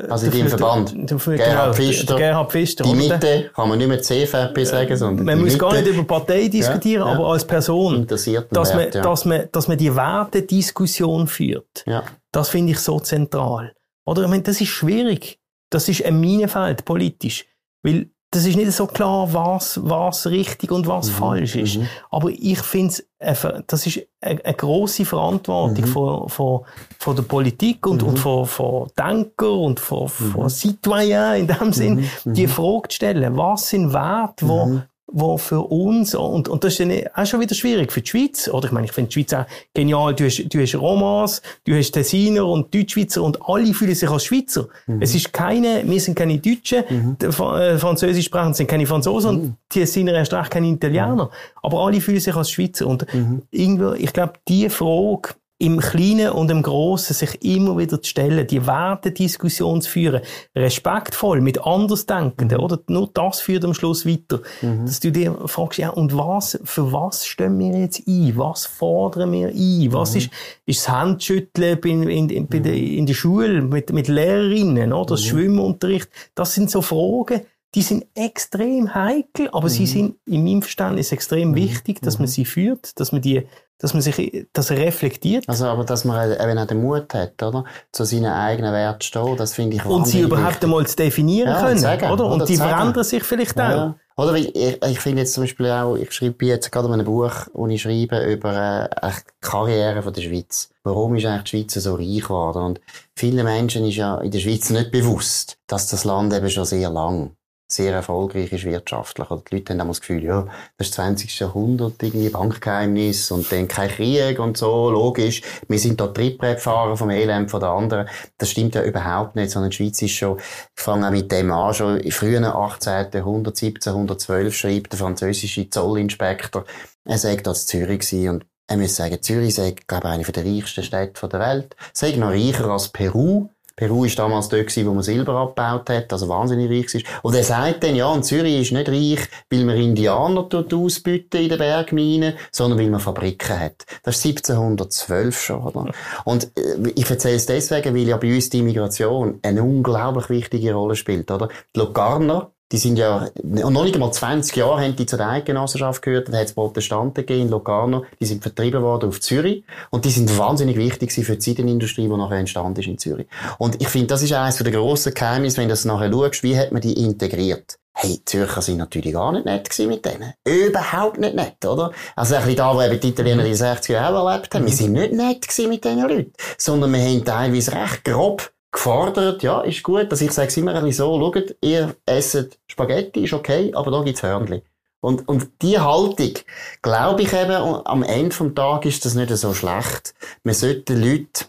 also in deinem Verband. Dafür, Gerhard genau, Pfister. Gerhard Pfister. Die Mitte, kann man nicht mehr CVP sagen, sondern Man muss Mitte. gar nicht über Partei diskutieren, ja, aber als Person. Dass, Wert, man, ja. dass, man, dass man die Wertediskussion führt. Ja. Das finde ich so zentral. Oder, ich meine, das ist schwierig. Das ist ein Minenfeld, politisch. Weil das ist nicht so klar, was, was richtig und was mhm, falsch ist. Mhm. Aber ich finde, das ist eine, eine grosse Verantwortung mhm. von, von, von der Politik und, und mhm. von, von Denker und von, von mhm. Citoyens in dem Sinn, mhm. die Frage zu stellen, was sind Werte, wo, wo für uns, und, und das ist dann auch schon wieder schwierig für die Schweiz, oder ich meine, ich finde die Schweiz auch genial, du hast, du hast Romans, du hast Tessiner und Deutschschweizer und alle fühlen sich als Schweizer. Mhm. Es ist keine, wir sind keine Deutschen, mhm. Äh, Französisch sprechen sind keine Franzosen mhm. und Tessiner erst recht keine Italiener, mhm. aber alle fühlen sich als Schweizer und mhm. irgendwie, ich glaube, die Frage, im Kleinen und im Großen sich immer wieder zu stellen, die Wertediskussion zu führen, respektvoll, mit Andersdenkenden, mhm. oder? Nur das führt am Schluss weiter. Mhm. Dass du dir fragst, ja, und was, für was stehen wir jetzt ein? Was fordern wir ein? Was mhm. ist, ist das Handschütteln in, in, in, in, der, in der Schule mit, mit Lehrerinnen, oder? Das mhm. Schwimmunterricht? Das sind so Fragen, die sind extrem heikel, aber sie mhm. sind in meinem Verständnis extrem mhm. wichtig, dass man sie führt, dass man die dass man sich das reflektiert. Also, aber dass man eben auch den Mut hat, oder? Zu seinen eigenen Werten stehen, das finde ich Und sie überhaupt wichtig. einmal zu definieren ja, können, sagen, oder? Und die verändern sich vielleicht ja. auch. Oder ich, ich finde jetzt zum Beispiel auch, ich schreibe jetzt gerade ein Buch, wo ich schreibe über äh, die Karriere von der Schweiz. Warum ist eigentlich die Schweiz so reich geworden? Und vielen Menschen ist ja in der Schweiz nicht bewusst, dass das Land eben schon sehr lang sehr erfolgreich ist wirtschaftlich. Oder die Leute haben das Gefühl, ja, das ist das 20. Jahrhundert, irgendwie Bankgeheimnis und dann kein Krieg und so, logisch. Wir sind da Trittbrettfahrer vom Elend von der anderen. Das stimmt ja überhaupt nicht, sondern die Schweiz ist schon, ich fange mit dem an, schon im frühen 18. Jahrhundert, 1712 schreibt der französische Zollinspektor, er sagt, dass Zürich war und er muss sagen, Zürich sei, glaube ich, eine der reichsten Städte der Welt. Sei noch reicher als Peru. Peru ist damals dort gewesen, wo man Silber abgebaut hat, also wahnsinnig reich ist. Und er sagt dann, ja, und Zürich ist nicht reich, weil man Indianer dort ausbüten in den Bergminen, sondern weil man Fabriken hat. Das ist 1712 schon, oder? Und äh, ich erzähle es deswegen, weil ja bei uns die Immigration eine unglaublich wichtige Rolle spielt, oder? Die Locarner, die sind ja, noch nicht einmal 20 Jahre haben die zur Eidgenossenschaft gehört, da hat es Protestanten gegeben in Locarno, die sind vertrieben worden auf Zürich und die sind wahnsinnig wichtig für die Seidenindustrie, die nachher entstanden ist in Zürich. Und ich finde, das ist eines der grossen Geheimnisse, wenn du das nachher schaust, wie hat man die integriert? Hey, die Zürcher sind natürlich gar nicht nett mit denen. Überhaupt nicht nett, oder? Also ein bisschen da, wo eben die Italiener die 60 Jahre auch erlebt haben. Wir sind nicht nett mit diesen Leuten. Sondern wir haben teilweise recht grob gefordert, ja, ist gut, dass ich sage es immer ein bisschen so, schaut, ihr esset Spaghetti, ist okay, aber da gibt's Hörnli. Und, und die Haltung, glaube ich eben, am Ende vom Tag ist das nicht so schlecht. Man sollte den Leuten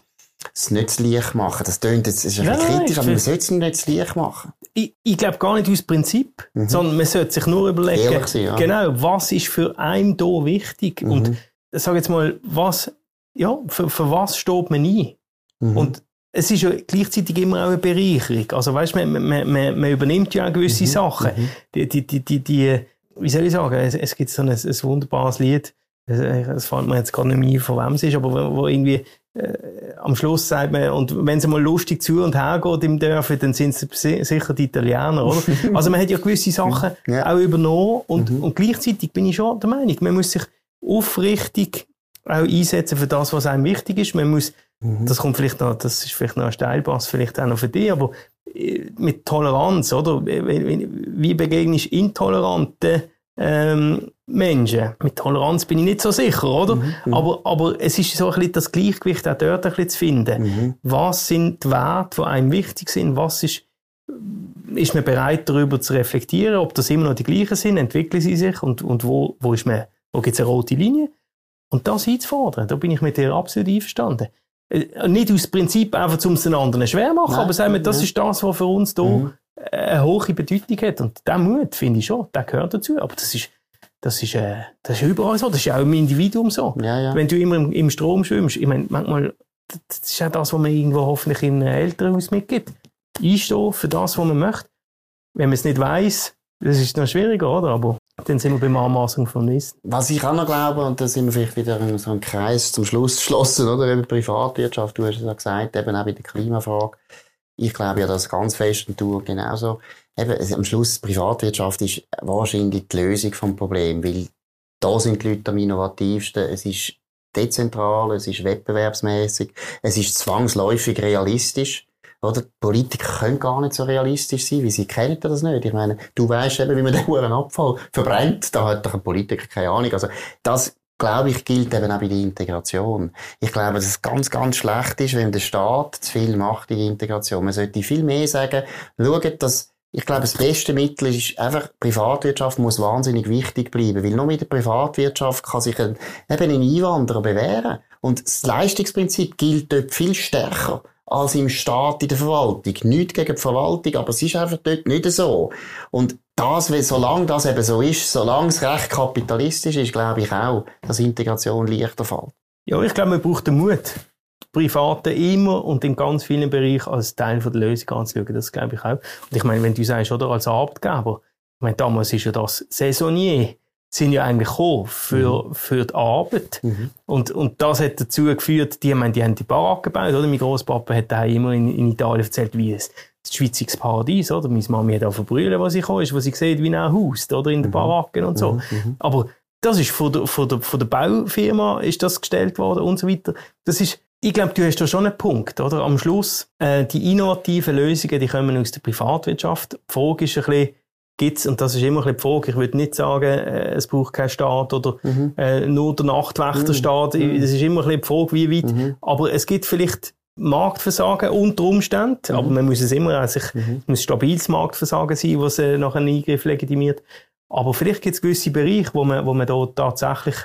es nicht zu leicht machen. Das klingt jetzt ist ein bisschen kritisch, aber man sollte es nicht zu leicht machen. ich, ich glaube gar nicht aus Prinzip, mhm. sondern man sollte sich nur überlegen, sein, ja. genau, was ist für einen da wichtig mhm. und sag jetzt mal, was, ja, für, für was steht man ein? Mhm. Und es ist ja gleichzeitig immer auch eine Bereicherung. Also weißt, man, man, man, man übernimmt ja auch gewisse mhm. Sachen. Mhm. Die, die, die, die, die, wie soll ich sagen, es, es gibt so ein, ein wunderbares Lied, es fällt mir jetzt gar nicht mehr von wem es ist, aber wo, wo irgendwie äh, am Schluss sagt man, und wenn es mal lustig zu und her geht im Dörfer, dann sind es sicher die Italiener, oder? also man hat ja gewisse Sachen ja. auch übernommen und, mhm. und gleichzeitig bin ich schon der Meinung, man muss sich aufrichtig auch einsetzen für das, was einem wichtig ist. Man muss, mhm. das kommt vielleicht noch, das ist vielleicht noch ein Steilpass, vielleicht auch noch für dich, aber äh, mit Toleranz, oder? Wie begegnest du intoleranten ähm, Menschen. Mit Toleranz bin ich nicht so sicher, oder? Mhm, mhm, aber, aber es ist so ein bisschen das Gleichgewicht auch dort ein bisschen zu finden. Mhm. Was sind die Werte, die einem wichtig sind? Was ist, ist man bereit, darüber zu reflektieren, ob das immer noch die gleichen sind? Entwickeln sie sich? Und, und wo, wo ist man, wo gibt es eine rote Linie? Und das einzufordern, da bin ich mit dir absolut einverstanden. Äh, nicht aus Prinzip einfach, um es den anderen schwer machen, Nein, aber sagen wir, das ist das, was für uns hier mhm. eine hohe Bedeutung hat. Und der Mut, finde ich schon, der gehört dazu. Aber das ist, das ist, äh, das ist überall so. Das ist auch im Individuum so. Ja, ja. Wenn du immer im, im, Strom schwimmst, ich meine, manchmal, das ist auch das, was man irgendwo hoffentlich in Elternhaus mitgibt. Einstehen für das, was man möchte. Wenn man es nicht weiß, das ist noch schwieriger, oder? Aber dann sind wir beim Anmaßung von Wissen. Was ich auch noch glaube, und da sind wir vielleicht wieder in so einem Kreis zum Schluss geschlossen, oder? Eben Privatwirtschaft, du hast es ja gesagt, eben auch bei der Klimafrage. Ich glaube ja, das ganz fest und du genauso. Eben, am Schluss, Privatwirtschaft ist wahrscheinlich die Lösung vom Problem, weil da sind die Leute am innovativsten. Es ist dezentral, es ist wettbewerbsmäßig, es ist zwangsläufig realistisch. Oder? Die Politiker können gar nicht so realistisch sein, wie sie kennen das nicht. Ich meine, du weißt eben, wie man den Huren Abfall verbrennt. Da hat doch ein Politiker keine Ahnung. Also, das, glaube ich, gilt eben auch bei der Integration. Ich glaube, dass es ganz, ganz schlecht ist, wenn der Staat zu viel macht in der Integration. Man sollte viel mehr sagen, schaut, dass ich glaube, das beste Mittel ist einfach, Privatwirtschaft muss wahnsinnig wichtig bleiben, weil nur mit der Privatwirtschaft kann sich ein, eben ein Einwanderer bewähren. Und das Leistungsprinzip gilt dort viel stärker als im Staat, in der Verwaltung. Nicht gegen die Verwaltung, aber es ist einfach dort nicht so. Und das, solange das eben so ist, solange es recht kapitalistisch ist, glaube ich auch, dass Integration leichter fällt. Ja, ich glaube, man braucht den Mut. Private immer und in ganz vielen Bereichen als Teil der Lösung anzuschauen. Das glaube ich auch. Und ich meine, wenn du sagst, oder, als Arbeitgeber, ich meine, damals ist ja das Saisonier sind ja eigentlich gekommen für, mhm. für die Arbeit. Mhm. Und, und das hat dazu geführt, die, meine, die haben die Baracke gebaut, oder? Mein Großpapa hat da immer in, in Italien erzählt, wie es das Schweizer Paradies, oder? Meine Mami hat auch verbrüllen, was ich komme, ist, was sie sieht, wie ein Haus, oder? In den mhm. Baracken und so. Mhm. mhm. Aber das ist von der, von der, von der Baufirma ist das gestellt worden und so weiter. Das ist, ich glaube, du hast da schon einen Punkt, oder? Am Schluss, äh, die innovativen Lösungen, die kommen aus der Privatwirtschaft. Die Frage ist ein bisschen, gibt's, und das ist immer ein bisschen die Frage, ich würde nicht sagen, äh, es braucht keinen Staat oder mhm. äh, nur der Nachtwächterstaat, mhm. das ist immer ein bisschen die Frage, wie weit, mhm. aber es gibt vielleicht Marktversagen unter Umständen, mhm. aber man muss es immer, also ich, mhm. muss stabiles Marktversagen sein, was äh, nach einem Eingriff legitimiert. Aber vielleicht gibt es gewisse Bereiche, wo man, wo man da tatsächlich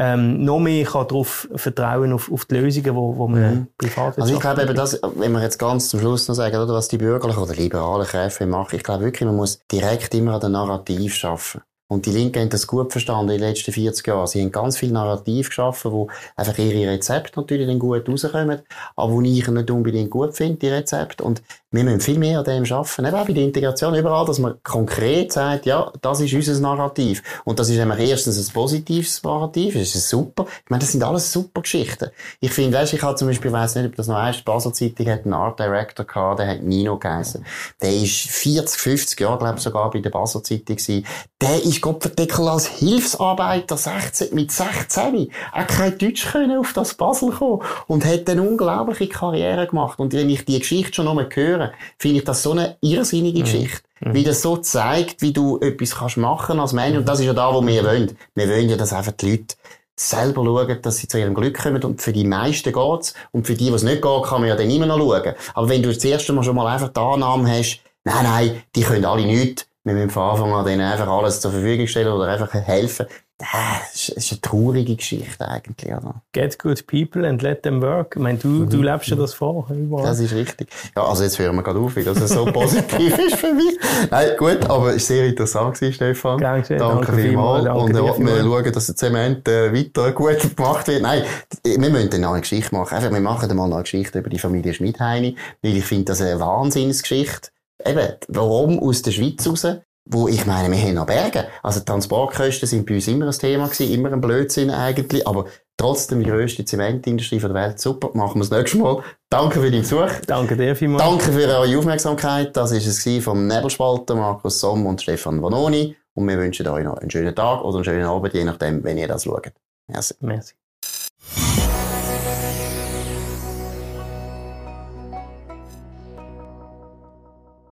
ähm, noch mehr kann darauf vertrauen, auf, auf die Lösungen, wo, wo man mhm. privat Also ich glaube eben, das, wenn wir jetzt ganz zum Schluss noch sagen, oder, was die bürgerlichen oder liberalen Kräfte machen, ich glaube wirklich, man muss direkt immer an der Narrativ schaffen. Und die Linken haben das gut verstanden in den letzten 40 Jahren. Sie haben ganz viel Narrativ geschaffen, wo einfach ihre Rezepte natürlich dann gut rauskommen, aber wo ich nicht unbedingt gut finde, die Rezepte. Und wir müssen viel mehr an dem arbeiten. Eben auch bei der Integration überall, dass man konkret sagt, ja, das ist unser Narrativ. Und das ist nämlich erstens ein positives Narrativ, das ist super. Ich meine, das sind alles super Geschichten. Ich finde, weißt, ich habe zum Beispiel, ich weiss nicht, ob das noch heißt, Basel Zeitung hat einen Art Director gehabt, der hat Nino geheißen. Der ist 40, 50 Jahre, glaube ich, sogar bei der Basel Zeitung gewesen. Der ist Gottverdeckel als Hilfsarbeiter 16, mit 16. Er kein Deutsch können auf das Basel kommen und hat eine unglaubliche Karriere gemacht. Und wenn ich die Geschichte schon nochmal höre, hören, finde ich das so eine irrsinnige mhm. Geschichte. Mhm. Wie das so zeigt, wie du etwas kannst machen als Mensch. Und das ist ja da, wo wir wollen. Wir wollen ja, dass einfach die Leute selber schauen, dass sie zu ihrem Glück kommen. Und für die meisten geht's. Und für die, die es nicht geht, kann man ja dann immer noch schauen. Aber wenn du das erste Mal schon mal einfach die Annahme hast, nein, nein, die können alle nichts, wir müssen von Anfang an denen einfach alles zur Verfügung stellen oder einfach helfen, das ist eine traurige Geschichte eigentlich. Oder? Get good people and let them work. Ich meine, du, mhm. du lebst ja das vor. Überall. Das ist richtig. Ja, also jetzt hören wir gerade auf, dass es so positiv ist für mich. Nein, gut, aber es war sehr interessant gewesen, Stefan. Gern danke, danke vielmals. Danke und wir schauen, dass der Zement äh, weiter gut gemacht wird. Nein, wir müssen dann noch eine Geschichte machen. Einfach, wir machen dann mal eine Geschichte über die Familie Schmidheini, weil ich finde das eine Wahnsinnsgeschichte. Eben, warum aus der Schweiz raus? Wo ich meine, wir haben noch Berge. Also Transportkosten sind bei uns immer ein Thema gewesen, immer ein Blödsinn eigentlich, aber trotzdem die grösste Zementindustrie der Welt. Super, machen wir das nächste Mal. Danke für deinen Besuch. Danke dir vielmals. Danke für eure Aufmerksamkeit. Das war es vom Nebelspalter, Markus Somm und Stefan Vanoni. Und wir wünschen euch noch einen schönen Tag oder einen schönen Abend, je nachdem, wenn ihr das schaut. Merci. Merci.